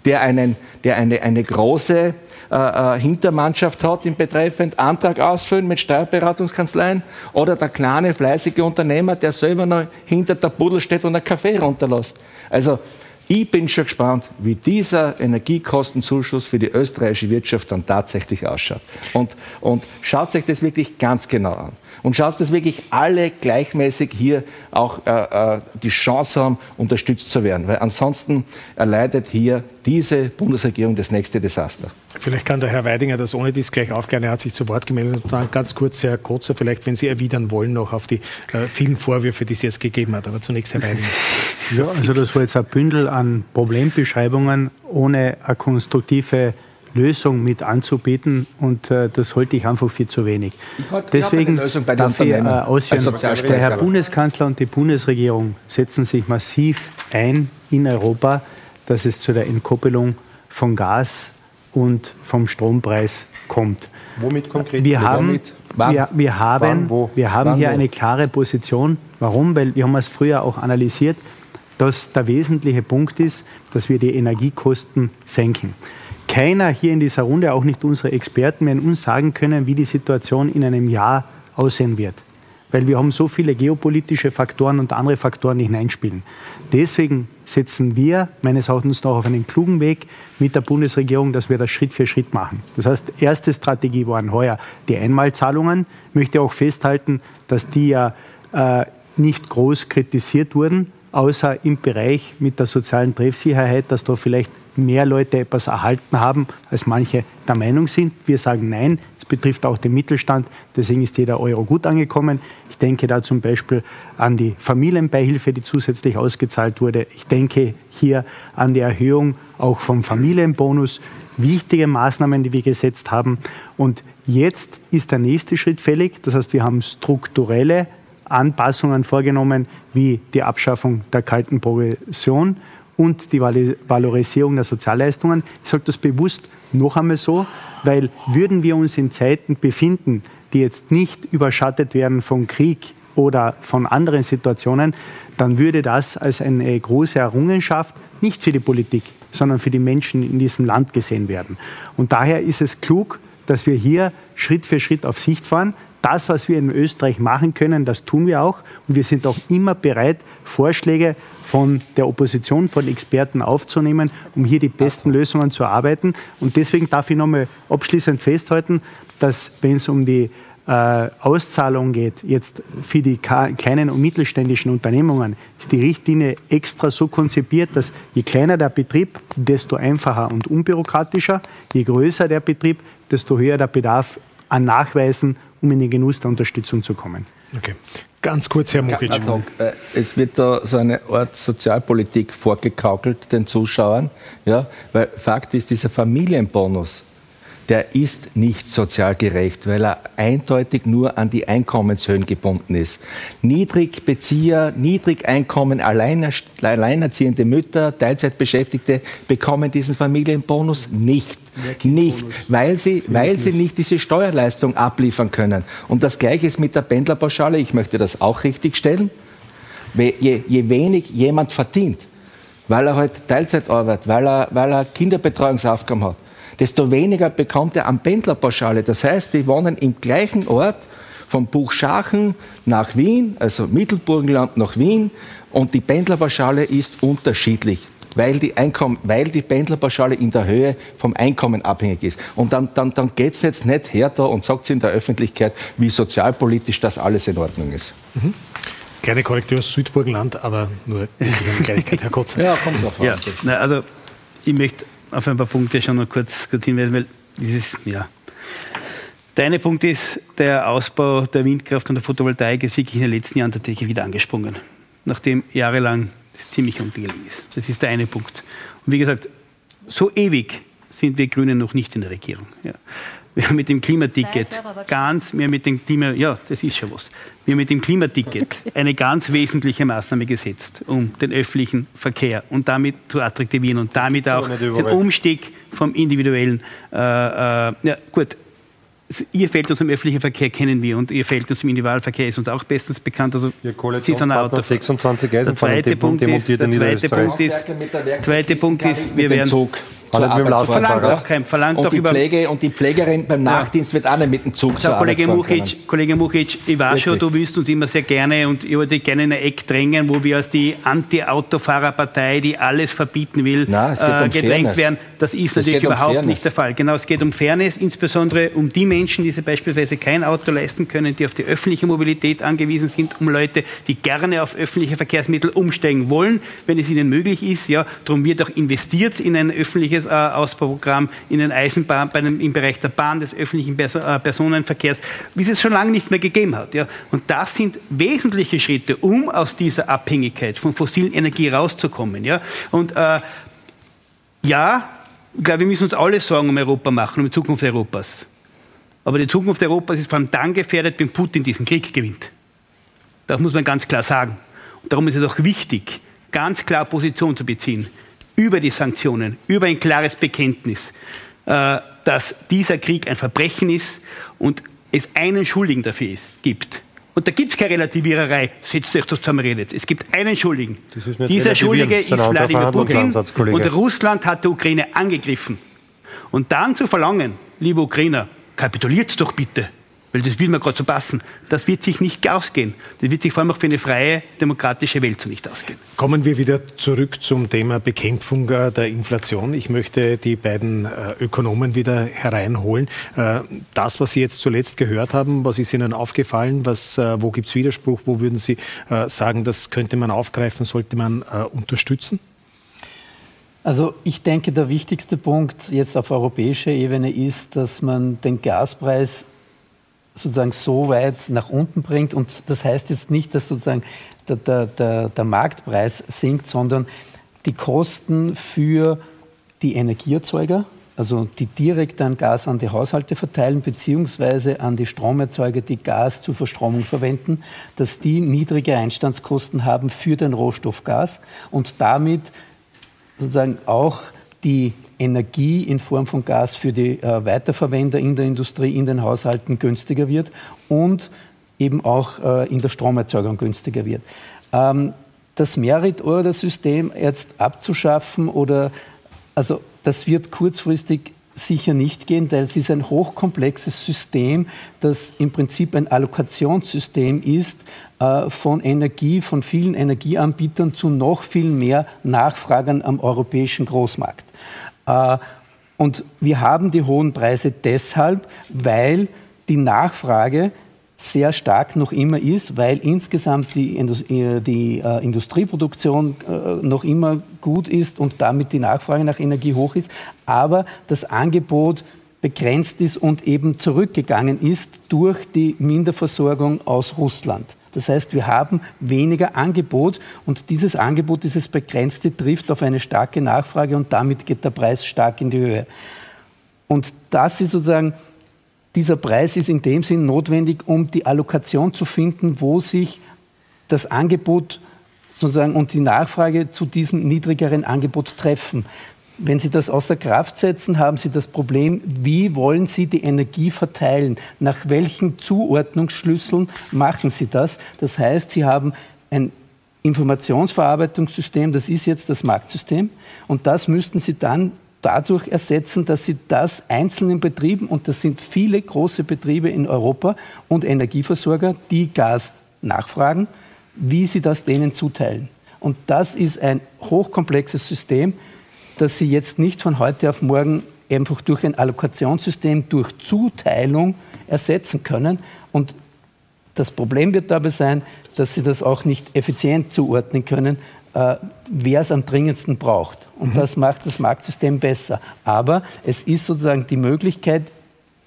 Der, einen, der eine, eine große äh, äh Hintermannschaft hat im betreffend Antrag ausfüllen mit Steuerberatungskanzleien oder der kleine, fleißige Unternehmer, der selber noch hinter der Buddel steht und einen Kaffee runterlässt. Also ich bin schon gespannt, wie dieser Energiekostenzuschuss für die österreichische Wirtschaft dann tatsächlich ausschaut. Und, und schaut sich das wirklich ganz genau an. Und schaut, dass wirklich alle gleichmäßig hier auch äh, äh, die Chance haben, unterstützt zu werden. Weil ansonsten erleidet hier diese Bundesregierung das nächste Desaster. Vielleicht kann der Herr Weidinger das ohne dies gleich aufklären. Er hat sich zu Wort gemeldet. Und dann ganz kurz, Herr Kotzer, vielleicht, wenn Sie erwidern wollen, noch auf die äh, vielen Vorwürfe, die es jetzt gegeben hat. Aber zunächst Herr Weidinger. Ja, also das war jetzt ein Bündel an Problembeschreibungen ohne eine konstruktive Lösung mit anzubieten und äh, das halte ich einfach für zu wenig. Deswegen darf ich äh, ausführen, der Herr Bundeskanzler und die Bundesregierung setzen sich massiv ein in Europa, dass es zu der Entkoppelung von Gas und vom Strompreis kommt. Womit konkret? Wir haben, wir, wir haben, Wann, wir haben Wann, hier wo? eine klare Position. Warum? Weil wir haben es früher auch analysiert dass der wesentliche Punkt ist, dass wir die Energiekosten senken. Keiner hier in dieser Runde, auch nicht unsere Experten, werden uns sagen können, wie die Situation in einem Jahr aussehen wird. Weil wir haben so viele geopolitische Faktoren und andere Faktoren, die hineinspielen. Deswegen setzen wir meines Erachtens noch auf einen klugen Weg mit der Bundesregierung, dass wir das Schritt für Schritt machen. Das heißt, erste Strategie waren heuer die Einmalzahlungen. Ich möchte auch festhalten, dass die ja äh, nicht groß kritisiert wurden, außer im Bereich mit der sozialen Treffsicherheit, dass da vielleicht mehr Leute etwas erhalten haben, als manche der Meinung sind. Wir sagen nein, es betrifft auch den Mittelstand, deswegen ist jeder Euro gut angekommen. Ich denke da zum Beispiel an die Familienbeihilfe, die zusätzlich ausgezahlt wurde. Ich denke hier an die Erhöhung auch vom Familienbonus. Wichtige Maßnahmen, die wir gesetzt haben. Und jetzt ist der nächste Schritt fällig. Das heißt, wir haben strukturelle Anpassungen vorgenommen, wie die Abschaffung der kalten Progression und die Valorisierung der Sozialleistungen. Ich sage das bewusst noch einmal so, weil würden wir uns in Zeiten befinden, die jetzt nicht überschattet werden von Krieg oder von anderen Situationen, dann würde das als eine große Errungenschaft nicht für die Politik, sondern für die Menschen in diesem Land gesehen werden. Und daher ist es klug, dass wir hier Schritt für Schritt auf Sicht fahren das, was wir in Österreich machen können, das tun wir auch. Und wir sind auch immer bereit, Vorschläge von der Opposition, von Experten aufzunehmen, um hier die besten Lösungen zu erarbeiten. Und deswegen darf ich nochmal abschließend festhalten, dass wenn es um die äh, Auszahlung geht, jetzt für die kleinen und mittelständischen Unternehmungen, ist die Richtlinie extra so konzipiert, dass je kleiner der Betrieb, desto einfacher und unbürokratischer, je größer der Betrieb, desto höher der Bedarf an Nachweisen um in den Genuss der Unterstützung zu kommen. Okay. Ganz kurz, Herr Mukic. Ja, äh, es wird da so eine Art Sozialpolitik vorgekaukelt den Zuschauern, ja, weil Fakt ist, dieser Familienbonus, der ist nicht sozial gerecht, weil er eindeutig nur an die Einkommenshöhen gebunden ist. Niedrigbezieher, Niedrigeinkommen, alleinerziehende Mütter, Teilzeitbeschäftigte bekommen diesen Familienbonus nicht. Nicht, weil sie, weil sie nicht diese Steuerleistung abliefern können. Und das Gleiche ist mit der Pendlerpauschale. Ich möchte das auch richtig stellen. Je, je wenig jemand verdient, weil er halt Teilzeit arbeitet, weil er, weil er Kinderbetreuungsaufgaben hat, desto weniger bekommt er an Pendlerpauschale. Das heißt, die wohnen im gleichen Ort, von Buchschachen nach Wien, also Mittelburgenland nach Wien, und die Pendlerpauschale ist unterschiedlich. Weil die, Einkommen, weil die Pendlerpauschale in der Höhe vom Einkommen abhängig ist. Und dann, dann, dann geht es jetzt nicht her da und sagt sie in der Öffentlichkeit, wie sozialpolitisch das alles in Ordnung ist. Mhm. Kleine Korrektur aus Südburgenland, aber nur eine Kleinigkeit, Herr Kotzer. Ja, kommt drauf ja. also ich möchte auf ein paar Punkte schon noch kurz, kurz hinweisen, weil dieses, ja. Der eine Punkt ist, der Ausbau der Windkraft und der Photovoltaik ist wirklich in den letzten Jahren tatsächlich wieder angesprungen. nachdem jahrelang das ziemlich untergelegen ist. Das ist der eine Punkt. Und wie gesagt, so ewig sind wir Grünen noch nicht in der Regierung. Ja. Wir haben mit dem Klimaticket ganz, wir mit dem Klima, ja, das ist schon was. Wir mit dem Klimaticket eine ganz wesentliche Maßnahme gesetzt, um den öffentlichen Verkehr und damit zu attraktivieren und damit auch den Umstieg vom individuellen, äh, äh, ja gut, Ihr Verhältnis im öffentlichen Verkehr kennen wir und Ihr Verhältnis im Individualverkehr ist uns auch bestens bekannt. Also Ihr Koalitionspartner 26 Eisenbahnen der zweite Punkt ist, der zweite Punkt ist, zweite Punkt ist, wir werden verlangt auch kein, verlangt und, die Pflege, und die Pflegerin beim Nachdienst wird auch nicht mit dem Zug so, Kollege Mukic, Kollege Mukic, ich weiß schon, du willst uns immer sehr gerne und ich würde dich gerne in ein Eck drängen, wo wir als die Anti-Autofahrerpartei, die alles verbieten will, Nein, äh, um gedrängt Fairness. werden. Das ist natürlich um überhaupt Fairness. nicht der Fall. Genau, es geht um Fairness, insbesondere um die Menschen, die sich beispielsweise kein Auto leisten können, die auf die öffentliche Mobilität angewiesen sind, um Leute, die gerne auf öffentliche Verkehrsmittel umsteigen wollen, wenn es ihnen möglich ist. Ja, darum wird auch investiert in ein öffentliches öffentliches äh, Ausbauprogramm in den Eisenbahn, dem, im Bereich der Bahn, des öffentlichen Perso äh, Personenverkehrs, wie es es schon lange nicht mehr gegeben hat. Ja. Und das sind wesentliche Schritte, um aus dieser Abhängigkeit von fossilen Energie rauszukommen. Ja. Und äh, ja, ich glaube, wir müssen uns alle Sorgen um Europa machen, um die Zukunft Europas. Aber die Zukunft Europas ist vor allem dann gefährdet, wenn Putin diesen Krieg gewinnt. Das muss man ganz klar sagen. Und darum ist es auch wichtig, ganz klar Position zu beziehen über die Sanktionen, über ein klares Bekenntnis, äh, dass dieser Krieg ein Verbrechen ist und es einen Schuldigen dafür ist, gibt. Und da gibt es keine Relativiererei, setzt euch zusammen, redet. Es gibt einen Schuldigen. Dieser Schuldige ist Wladimir Putin und Russland hat die Ukraine angegriffen. Und dann zu verlangen, liebe Ukrainer, kapituliert doch bitte weil das will mir gerade so passen, das wird sich nicht ausgehen. Das wird sich vor allem auch für eine freie, demokratische Welt so nicht ausgehen. Kommen wir wieder zurück zum Thema Bekämpfung äh, der Inflation. Ich möchte die beiden äh, Ökonomen wieder hereinholen. Äh, das, was Sie jetzt zuletzt gehört haben, was ist Ihnen aufgefallen? Was, wo gibt es Widerspruch? Wo würden Sie sagen, das könnte man aufgreifen, sollte man unterstützen? Also ich denke, der wichtigste Punkt jetzt auf europäischer Ebene ist, dass man den Gaspreis sozusagen so weit nach unten bringt. Und das heißt jetzt nicht, dass sozusagen der, der, der, der Marktpreis sinkt, sondern die Kosten für die Energieerzeuger, also die direkt dann Gas an die Haushalte verteilen, beziehungsweise an die Stromerzeuger, die Gas zur Verstromung verwenden, dass die niedrige Einstandskosten haben für den Rohstoff Gas und damit sozusagen auch die Energie in Form von Gas für die äh, Weiterverwender in der Industrie, in den Haushalten günstiger wird und eben auch äh, in der Stromerzeugung günstiger wird. Ähm, das Merit-Order-System jetzt abzuschaffen oder, also das wird kurzfristig sicher nicht gehen, weil es ist ein hochkomplexes System, das im Prinzip ein Allokationssystem ist äh, von Energie, von vielen Energieanbietern zu noch viel mehr Nachfragern am europäischen Großmarkt. Äh, und wir haben die hohen Preise deshalb, weil die Nachfrage sehr stark noch immer ist, weil insgesamt die, äh, die äh, Industrieproduktion noch immer gut ist und damit die Nachfrage nach Energie hoch ist, aber das Angebot begrenzt ist und eben zurückgegangen ist durch die Minderversorgung aus Russland. Das heißt, wir haben weniger Angebot und dieses Angebot, dieses begrenzte, trifft auf eine starke Nachfrage und damit geht der Preis stark in die Höhe. Und das ist sozusagen, dieser Preis ist in dem Sinn notwendig, um die Allokation zu finden, wo sich das Angebot sozusagen und die Nachfrage zu diesem niedrigeren Angebot treffen. Wenn Sie das außer Kraft setzen, haben Sie das Problem, wie wollen Sie die Energie verteilen? Nach welchen Zuordnungsschlüsseln machen Sie das? Das heißt, Sie haben ein Informationsverarbeitungssystem, das ist jetzt das Marktsystem, und das müssten Sie dann dadurch ersetzen, dass Sie das einzelnen Betrieben, und das sind viele große Betriebe in Europa und Energieversorger, die Gas nachfragen, wie Sie das denen zuteilen. Und das ist ein hochkomplexes System, dass sie jetzt nicht von heute auf morgen einfach durch ein Allokationssystem, durch Zuteilung ersetzen können. Und das Problem wird dabei sein, dass sie das auch nicht effizient zuordnen können, äh, wer es am dringendsten braucht. Und mhm. das macht das Marktsystem besser. Aber es ist sozusagen die Möglichkeit,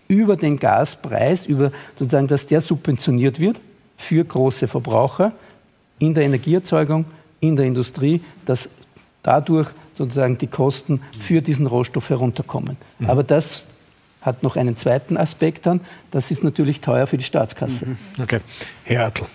über den Gaspreis, über sozusagen, dass der subventioniert wird für große Verbraucher, in der Energieerzeugung, in der Industrie, dass dadurch sozusagen die Kosten für diesen Rohstoff herunterkommen. Mhm. Aber das hat noch einen zweiten Aspekt dann, das ist natürlich teuer für die Staatskasse. Mhm. Okay. Herr Ertl.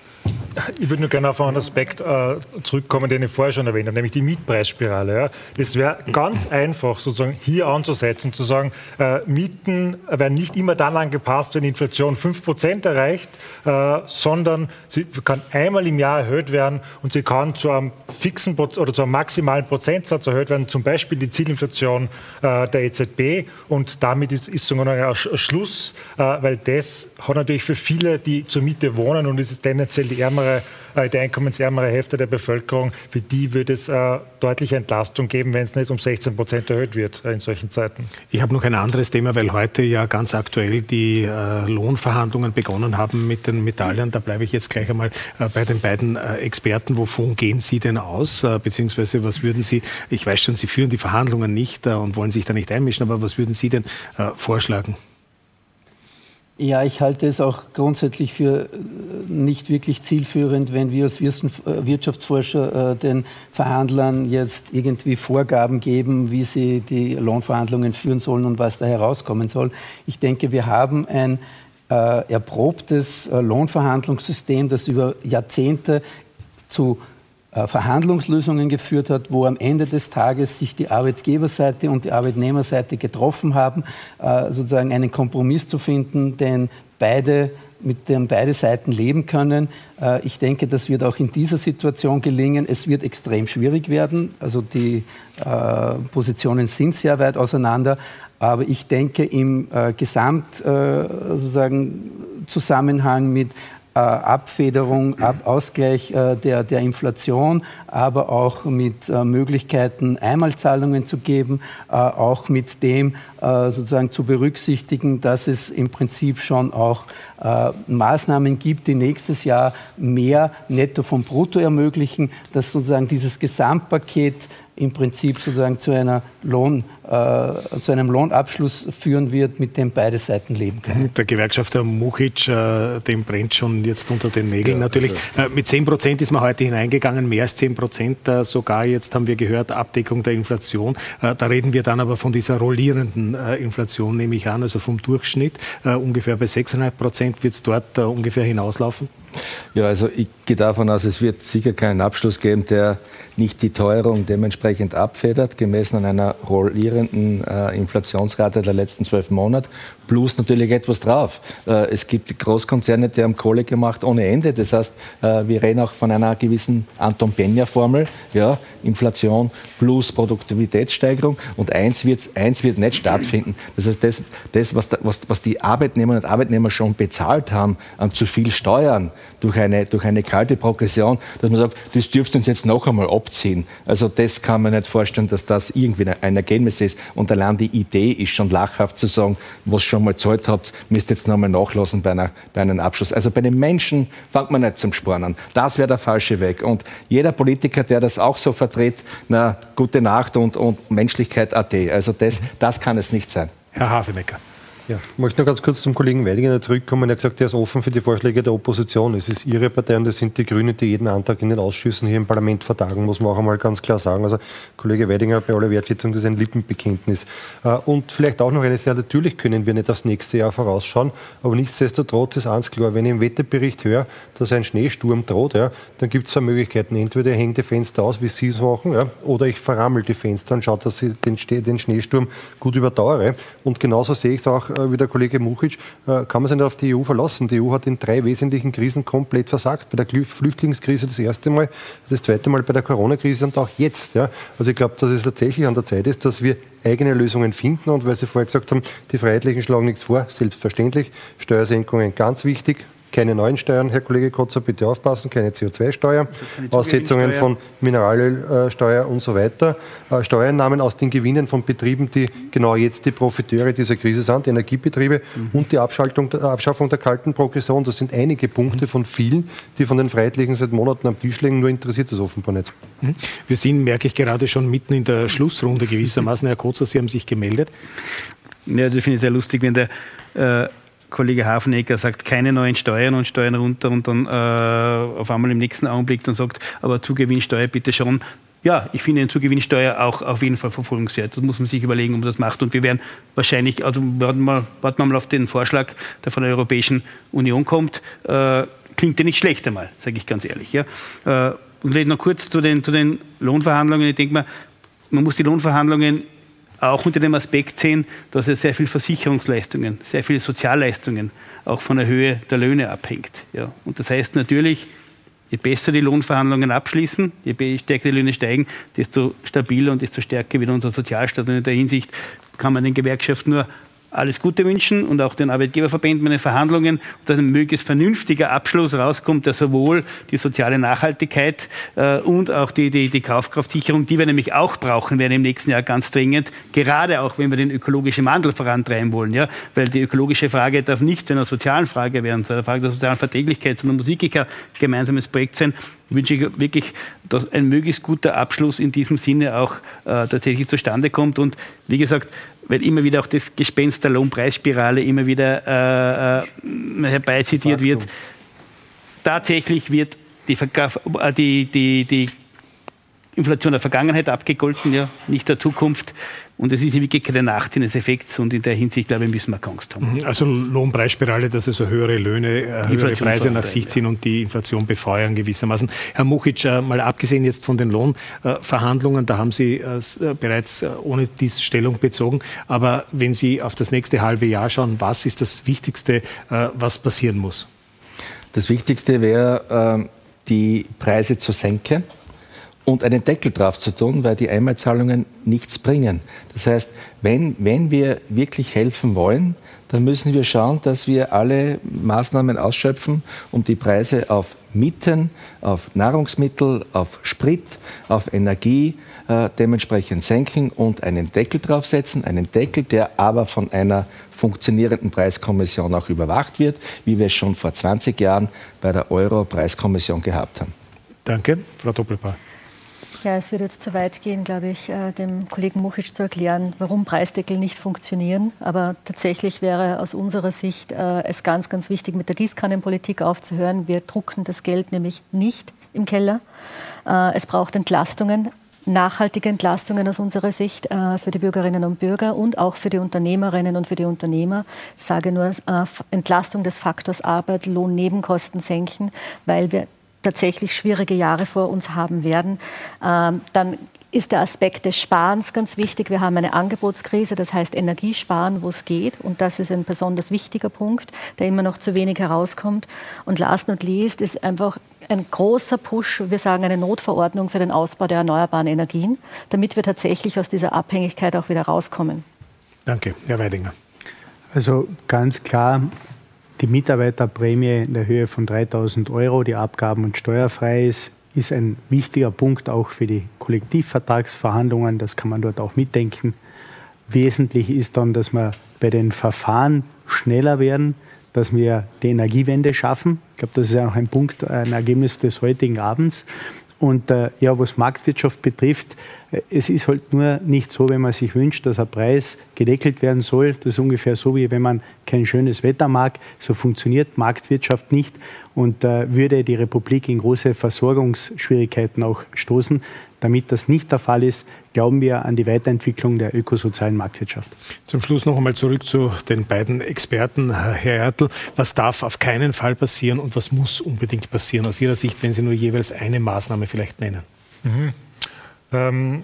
Ich würde nur gerne auf einen Aspekt äh, zurückkommen, den ich vorher schon erwähnt habe, nämlich die Mietpreisspirale. Ja. Es wäre ganz einfach, sozusagen hier anzusetzen, zu sagen, äh, Mieten werden nicht immer dann angepasst, wenn die Inflation 5% erreicht, äh, sondern sie kann einmal im Jahr erhöht werden und sie kann zu einem fixen oder zu einem maximalen Prozentsatz erhöht werden, zum Beispiel die Zielinflation äh, der EZB. Und damit ist, ist sogar ein Schluss, äh, weil das hat natürlich für viele, die zur Miete wohnen und es ist tendenziell die ärmere, äh, die einkommensärmere Hälfte der Bevölkerung, für die würde es äh, deutliche Entlastung geben, wenn es nicht um 16 Prozent erhöht wird äh, in solchen Zeiten. Ich habe noch ein anderes Thema, weil heute ja ganz aktuell die äh, Lohnverhandlungen begonnen haben mit den Metalliern. Da bleibe ich jetzt gleich einmal äh, bei den beiden äh, Experten. Wovon gehen Sie denn aus? beziehungsweise was würden Sie, ich weiß schon, Sie führen die Verhandlungen nicht und wollen sich da nicht einmischen, aber was würden Sie denn vorschlagen? Ja, ich halte es auch grundsätzlich für äh, nicht wirklich zielführend, wenn wir als äh, Wirtschaftsforscher äh, den Verhandlern jetzt irgendwie Vorgaben geben, wie sie die Lohnverhandlungen führen sollen und was da herauskommen soll. Ich denke, wir haben ein erprobtes Lohnverhandlungssystem, das über Jahrzehnte zu Verhandlungslösungen geführt hat, wo am Ende des Tages sich die Arbeitgeberseite und die Arbeitnehmerseite getroffen haben, äh, sozusagen einen Kompromiss zu finden, den beide mit dem beide Seiten leben können. Äh, ich denke, das wird auch in dieser Situation gelingen. Es wird extrem schwierig werden. Also die Positionen sind sehr weit auseinander. Aber ich denke, im Gesamt sozusagen Zusammenhang mit äh, Abfederung, Ab Ausgleich äh, der, der Inflation, aber auch mit äh, Möglichkeiten, Einmalzahlungen zu geben, auch mit dem sozusagen zu berücksichtigen, dass es im Prinzip schon auch Maßnahmen gibt, die nächstes Jahr mehr Netto vom Brutto ermöglichen, dass sozusagen dieses Gesamtpaket im Prinzip sozusagen zu, einer Lohn, äh, zu einem Lohnabschluss führen wird, mit dem beide Seiten leben können. Der Gewerkschafter Muchic, äh, dem brennt schon jetzt unter den Nägeln ja, natürlich. Also. Äh, mit 10 Prozent ist man heute hineingegangen, mehr als 10 Prozent äh, sogar. Jetzt haben wir gehört, Abdeckung der Inflation. Äh, da reden wir dann aber von dieser rollierenden äh, Inflation, nehme ich an, also vom Durchschnitt. ungefähr bei 6,5 Prozent wird es dort ungefähr hinauslaufen. Ja, also ich gehe davon aus, es wird sicher keinen Abschluss geben, der nicht die Teuerung dementsprechend abfedert, gemessen an einer rollierenden äh, Inflationsrate der letzten zwölf Monate, plus natürlich etwas drauf. Äh, es gibt Großkonzerne, die haben Kohle gemacht ohne Ende. Das heißt, äh, wir reden auch von einer gewissen Anton Benja-Formel, ja, Inflation plus Produktivitätssteigerung und eins, wird's, eins wird nicht stattfinden. Das heißt, das, das was, was, was die Arbeitnehmerinnen und Arbeitnehmer schon bezahlt haben an zu viel Steuern durch eine, durch eine kalte Progression, dass man sagt, das dürft uns jetzt noch einmal abziehen. Also das kann man nicht vorstellen, dass das irgendwie ein Ergebnis ist. Und allein die Idee ist schon lachhaft zu sagen, was schon mal zahlt habt, müsst jetzt noch einmal nachlassen bei, einer, bei einem Abschluss. Also bei den Menschen fängt man nicht zum Sparen an. Das wäre der falsche Weg. Und jeder Politiker, der das auch so vertritt, na, gute Nacht und, und Menschlichkeit AT. Also das, das kann es nicht sein. Herr Hafenecker. Ja, ich möchte noch ganz kurz zum Kollegen Weidinger zurückkommen. Er hat gesagt, er ist offen für die Vorschläge der Opposition. Es ist Ihre Partei und das sind die Grünen, die jeden Antrag in den Ausschüssen hier im Parlament vertagen, muss man auch einmal ganz klar sagen. Also Kollege Weidinger, bei aller Wertschätzung, das ist ein Lippenbekenntnis. Äh, und vielleicht auch noch eine Sache, natürlich können wir nicht aufs nächste Jahr vorausschauen, aber nichtsdestotrotz ist eins klar, wenn ich im Wetterbericht höre, dass ein Schneesturm droht, ja, dann gibt es zwei Möglichkeiten. Entweder ich hänge die Fenster aus, wie Sie es machen, ja, oder ich verrammel die Fenster und schaue, dass ich den, den Schneesturm gut überdauere. Und genauso sehe ich es auch wie der Kollege Muchic, äh, kann man sich nicht auf die EU verlassen. Die EU hat in drei wesentlichen Krisen komplett versagt. Bei der Flüchtlingskrise das erste Mal, das zweite Mal bei der Corona-Krise und auch jetzt. Ja. Also ich glaube, dass es tatsächlich an der Zeit ist, dass wir eigene Lösungen finden. Und weil Sie vorher gesagt haben, die Freiheitlichen schlagen nichts vor, selbstverständlich. Steuersenkungen ganz wichtig, keine neuen Steuern, Herr Kollege Kotzer, bitte aufpassen, keine CO2-Steuer, also Aussetzungen von Mineralölsteuer und so weiter, äh, Steuereinnahmen aus den Gewinnen von Betrieben, die genau jetzt die Profiteure dieser Krise sind, die Energiebetriebe mhm. und die Abschaltung, Abschaffung der kalten Progression. Das sind einige Punkte von vielen, die von den Freiheitlichen seit Monaten am Tisch liegen, nur interessiert es offenbar nicht. Mhm. Wir sind, merke ich, gerade schon mitten in der Schlussrunde gewissermaßen. Herr Kotzer, Sie haben sich gemeldet. Ja, das finde ich sehr lustig, wenn der äh, Kollege Hafenegger sagt, keine neuen Steuern und Steuern runter und dann äh, auf einmal im nächsten Augenblick dann sagt, aber Zugewinnsteuer bitte schon. Ja, ich finde eine Zugewinnsteuer auch auf jeden Fall verfolgenswert. Das muss man sich überlegen, ob man das macht. Und wir werden wahrscheinlich, also warten wir, warten wir mal auf den Vorschlag, der von der Europäischen Union kommt. Äh, klingt ja nicht schlecht einmal, sage ich ganz ehrlich. Ja. Äh, und vielleicht noch kurz zu den, zu den Lohnverhandlungen. Ich denke mal, man muss die Lohnverhandlungen auch unter dem Aspekt sehen, dass es sehr viel Versicherungsleistungen, sehr viele Sozialleistungen auch von der Höhe der Löhne abhängt. Ja. Und das heißt natürlich, je besser die Lohnverhandlungen abschließen, je stärker die Löhne steigen, desto stabiler und desto stärker wird unser Sozialstaat. Und in der Hinsicht kann man den Gewerkschaften nur alles Gute wünschen und auch den Arbeitgeberverbänden bei den Verhandlungen, dass ein möglichst vernünftiger Abschluss rauskommt, der sowohl die soziale Nachhaltigkeit äh, und auch die, die, die Kaufkraftsicherung, die wir nämlich auch brauchen werden im nächsten Jahr ganz dringend, gerade auch wenn wir den ökologischen Wandel vorantreiben wollen. Ja? Weil die ökologische Frage darf nicht zu einer sozialen Frage werden, zu einer Frage der sozialen Verträglichkeit, sondern muss wirklich ein gemeinsames Projekt sein wünsche ich wirklich, dass ein möglichst guter Abschluss in diesem Sinne auch äh, tatsächlich zustande kommt. Und wie gesagt, weil immer wieder auch das Gespenst der Lohnpreisspirale immer wieder äh, äh herbeizitiert wird. Tatsächlich wird die, äh, die, die, die Inflation der Vergangenheit abgegolten, ja, nicht der Zukunft. Und es ist wirklich kein Nachteil des Effekts und in der Hinsicht, glaube ich, müssen wir Angst haben. Mhm. Also Lohnpreisspirale, dass es so höhere Löhne, äh, höhere Preise nach sich ziehen und die Inflation befeuern gewissermaßen. Herr Muchic, äh, mal abgesehen jetzt von den Lohnverhandlungen, da haben Sie äh, bereits ohne dies Stellung bezogen. Aber wenn Sie auf das nächste halbe Jahr schauen, was ist das Wichtigste, was passieren muss? Das Wichtigste wäre, die Preise zu senken und einen Deckel drauf zu tun, weil die Einmalzahlungen nichts bringen. Das heißt, wenn, wenn wir wirklich helfen wollen, dann müssen wir schauen, dass wir alle Maßnahmen ausschöpfen, um die Preise auf Mieten, auf Nahrungsmittel, auf Sprit, auf Energie äh, dementsprechend senken und einen Deckel draufsetzen. Einen Deckel, der aber von einer funktionierenden Preiskommission auch überwacht wird, wie wir es schon vor 20 Jahren bei der Euro-Preiskommission gehabt haben. Danke, Frau Doppelpaar. Ja, es wird jetzt zu weit gehen, glaube ich, äh, dem Kollegen Muchic zu erklären, warum Preisdeckel nicht funktionieren. Aber tatsächlich wäre aus unserer Sicht äh, es ganz, ganz wichtig, mit der Gießkannenpolitik aufzuhören. Wir drucken das Geld nämlich nicht im Keller. Äh, es braucht Entlastungen, nachhaltige Entlastungen aus unserer Sicht für die Bürgerinnen und Bürger und auch für die Unternehmerinnen und für die Unternehmer. Ich sage nur Entlastung des Faktors Arbeit, Lohnnebenkosten senken, weil wir tatsächlich schwierige Jahre vor uns haben werden. Ähm, dann ist der Aspekt des Sparens ganz wichtig. Wir haben eine Angebotskrise, das heißt Energiesparen, wo es geht. Und das ist ein besonders wichtiger Punkt, der immer noch zu wenig herauskommt. Und last not least ist einfach ein großer Push, wir sagen eine Notverordnung für den Ausbau der erneuerbaren Energien, damit wir tatsächlich aus dieser Abhängigkeit auch wieder rauskommen. Danke, Herr Weidinger. Also ganz klar, die Mitarbeiterprämie in der Höhe von 3000 Euro, die abgaben- und steuerfrei ist, ist ein wichtiger Punkt auch für die Kollektivvertragsverhandlungen. Das kann man dort auch mitdenken. Wesentlich ist dann, dass wir bei den Verfahren schneller werden, dass wir die Energiewende schaffen. Ich glaube, das ist auch ein Punkt, ein Ergebnis des heutigen Abends. Und äh, ja, was Marktwirtschaft betrifft, äh, es ist halt nur nicht so, wenn man sich wünscht, dass ein Preis gedeckelt werden soll. Das ist ungefähr so, wie wenn man kein schönes Wetter mag. So funktioniert Marktwirtschaft nicht und äh, würde die Republik in große Versorgungsschwierigkeiten auch stoßen. Damit das nicht der Fall ist, glauben wir an die Weiterentwicklung der ökosozialen Marktwirtschaft. Zum Schluss noch einmal zurück zu den beiden Experten. Herr Ertl, was darf auf keinen Fall passieren und was muss unbedingt passieren aus Ihrer Sicht, wenn Sie nur jeweils eine Maßnahme vielleicht nennen? Mhm. Ähm,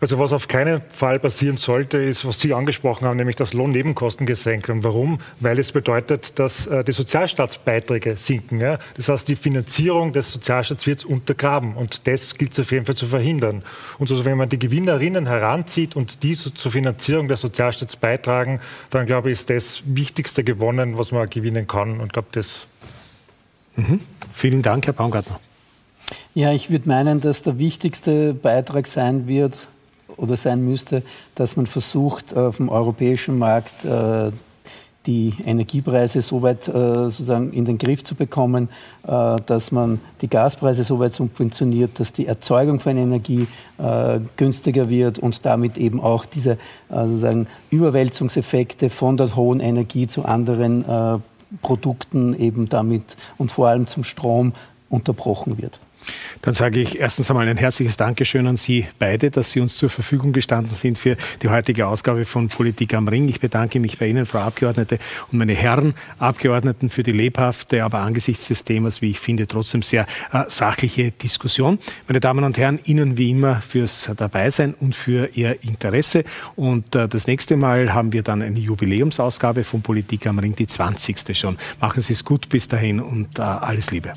also was auf keinen Fall passieren sollte, ist, was Sie angesprochen haben, nämlich das Lohnnebenkosten gesenkt. Und warum? Weil es bedeutet, dass äh, die Sozialstaatsbeiträge sinken. Ja? Das heißt, die Finanzierung des Sozialstaats wird untergraben. Und das gilt es auf jeden Fall zu verhindern. Und also, wenn man die Gewinnerinnen heranzieht und die so zur Finanzierung des Sozialstaats beitragen, dann glaube ich, ist das Wichtigste gewonnen, was man gewinnen kann. Und glaube, das. Mhm. Vielen Dank, Herr Baumgartner. Ja, ich würde meinen, dass der wichtigste Beitrag sein wird, oder sein müsste, dass man versucht, auf dem europäischen Markt äh, die Energiepreise so weit äh, sozusagen in den Griff zu bekommen, äh, dass man die Gaspreise so weit subventioniert, dass die Erzeugung von Energie äh, günstiger wird und damit eben auch diese äh, sozusagen Überwälzungseffekte von der hohen Energie zu anderen äh, Produkten eben damit und vor allem zum Strom unterbrochen wird. Dann sage ich erstens einmal ein herzliches Dankeschön an Sie beide, dass Sie uns zur Verfügung gestanden sind für die heutige Ausgabe von Politik am Ring. Ich bedanke mich bei Ihnen, Frau Abgeordnete, und meine Herren Abgeordneten für die lebhafte, aber angesichts des Themas, wie ich finde, trotzdem sehr äh, sachliche Diskussion. Meine Damen und Herren, Ihnen wie immer fürs Dabeisein und für Ihr Interesse. Und äh, das nächste Mal haben wir dann eine Jubiläumsausgabe von Politik am Ring, die 20. schon. Machen Sie es gut bis dahin und äh, alles Liebe.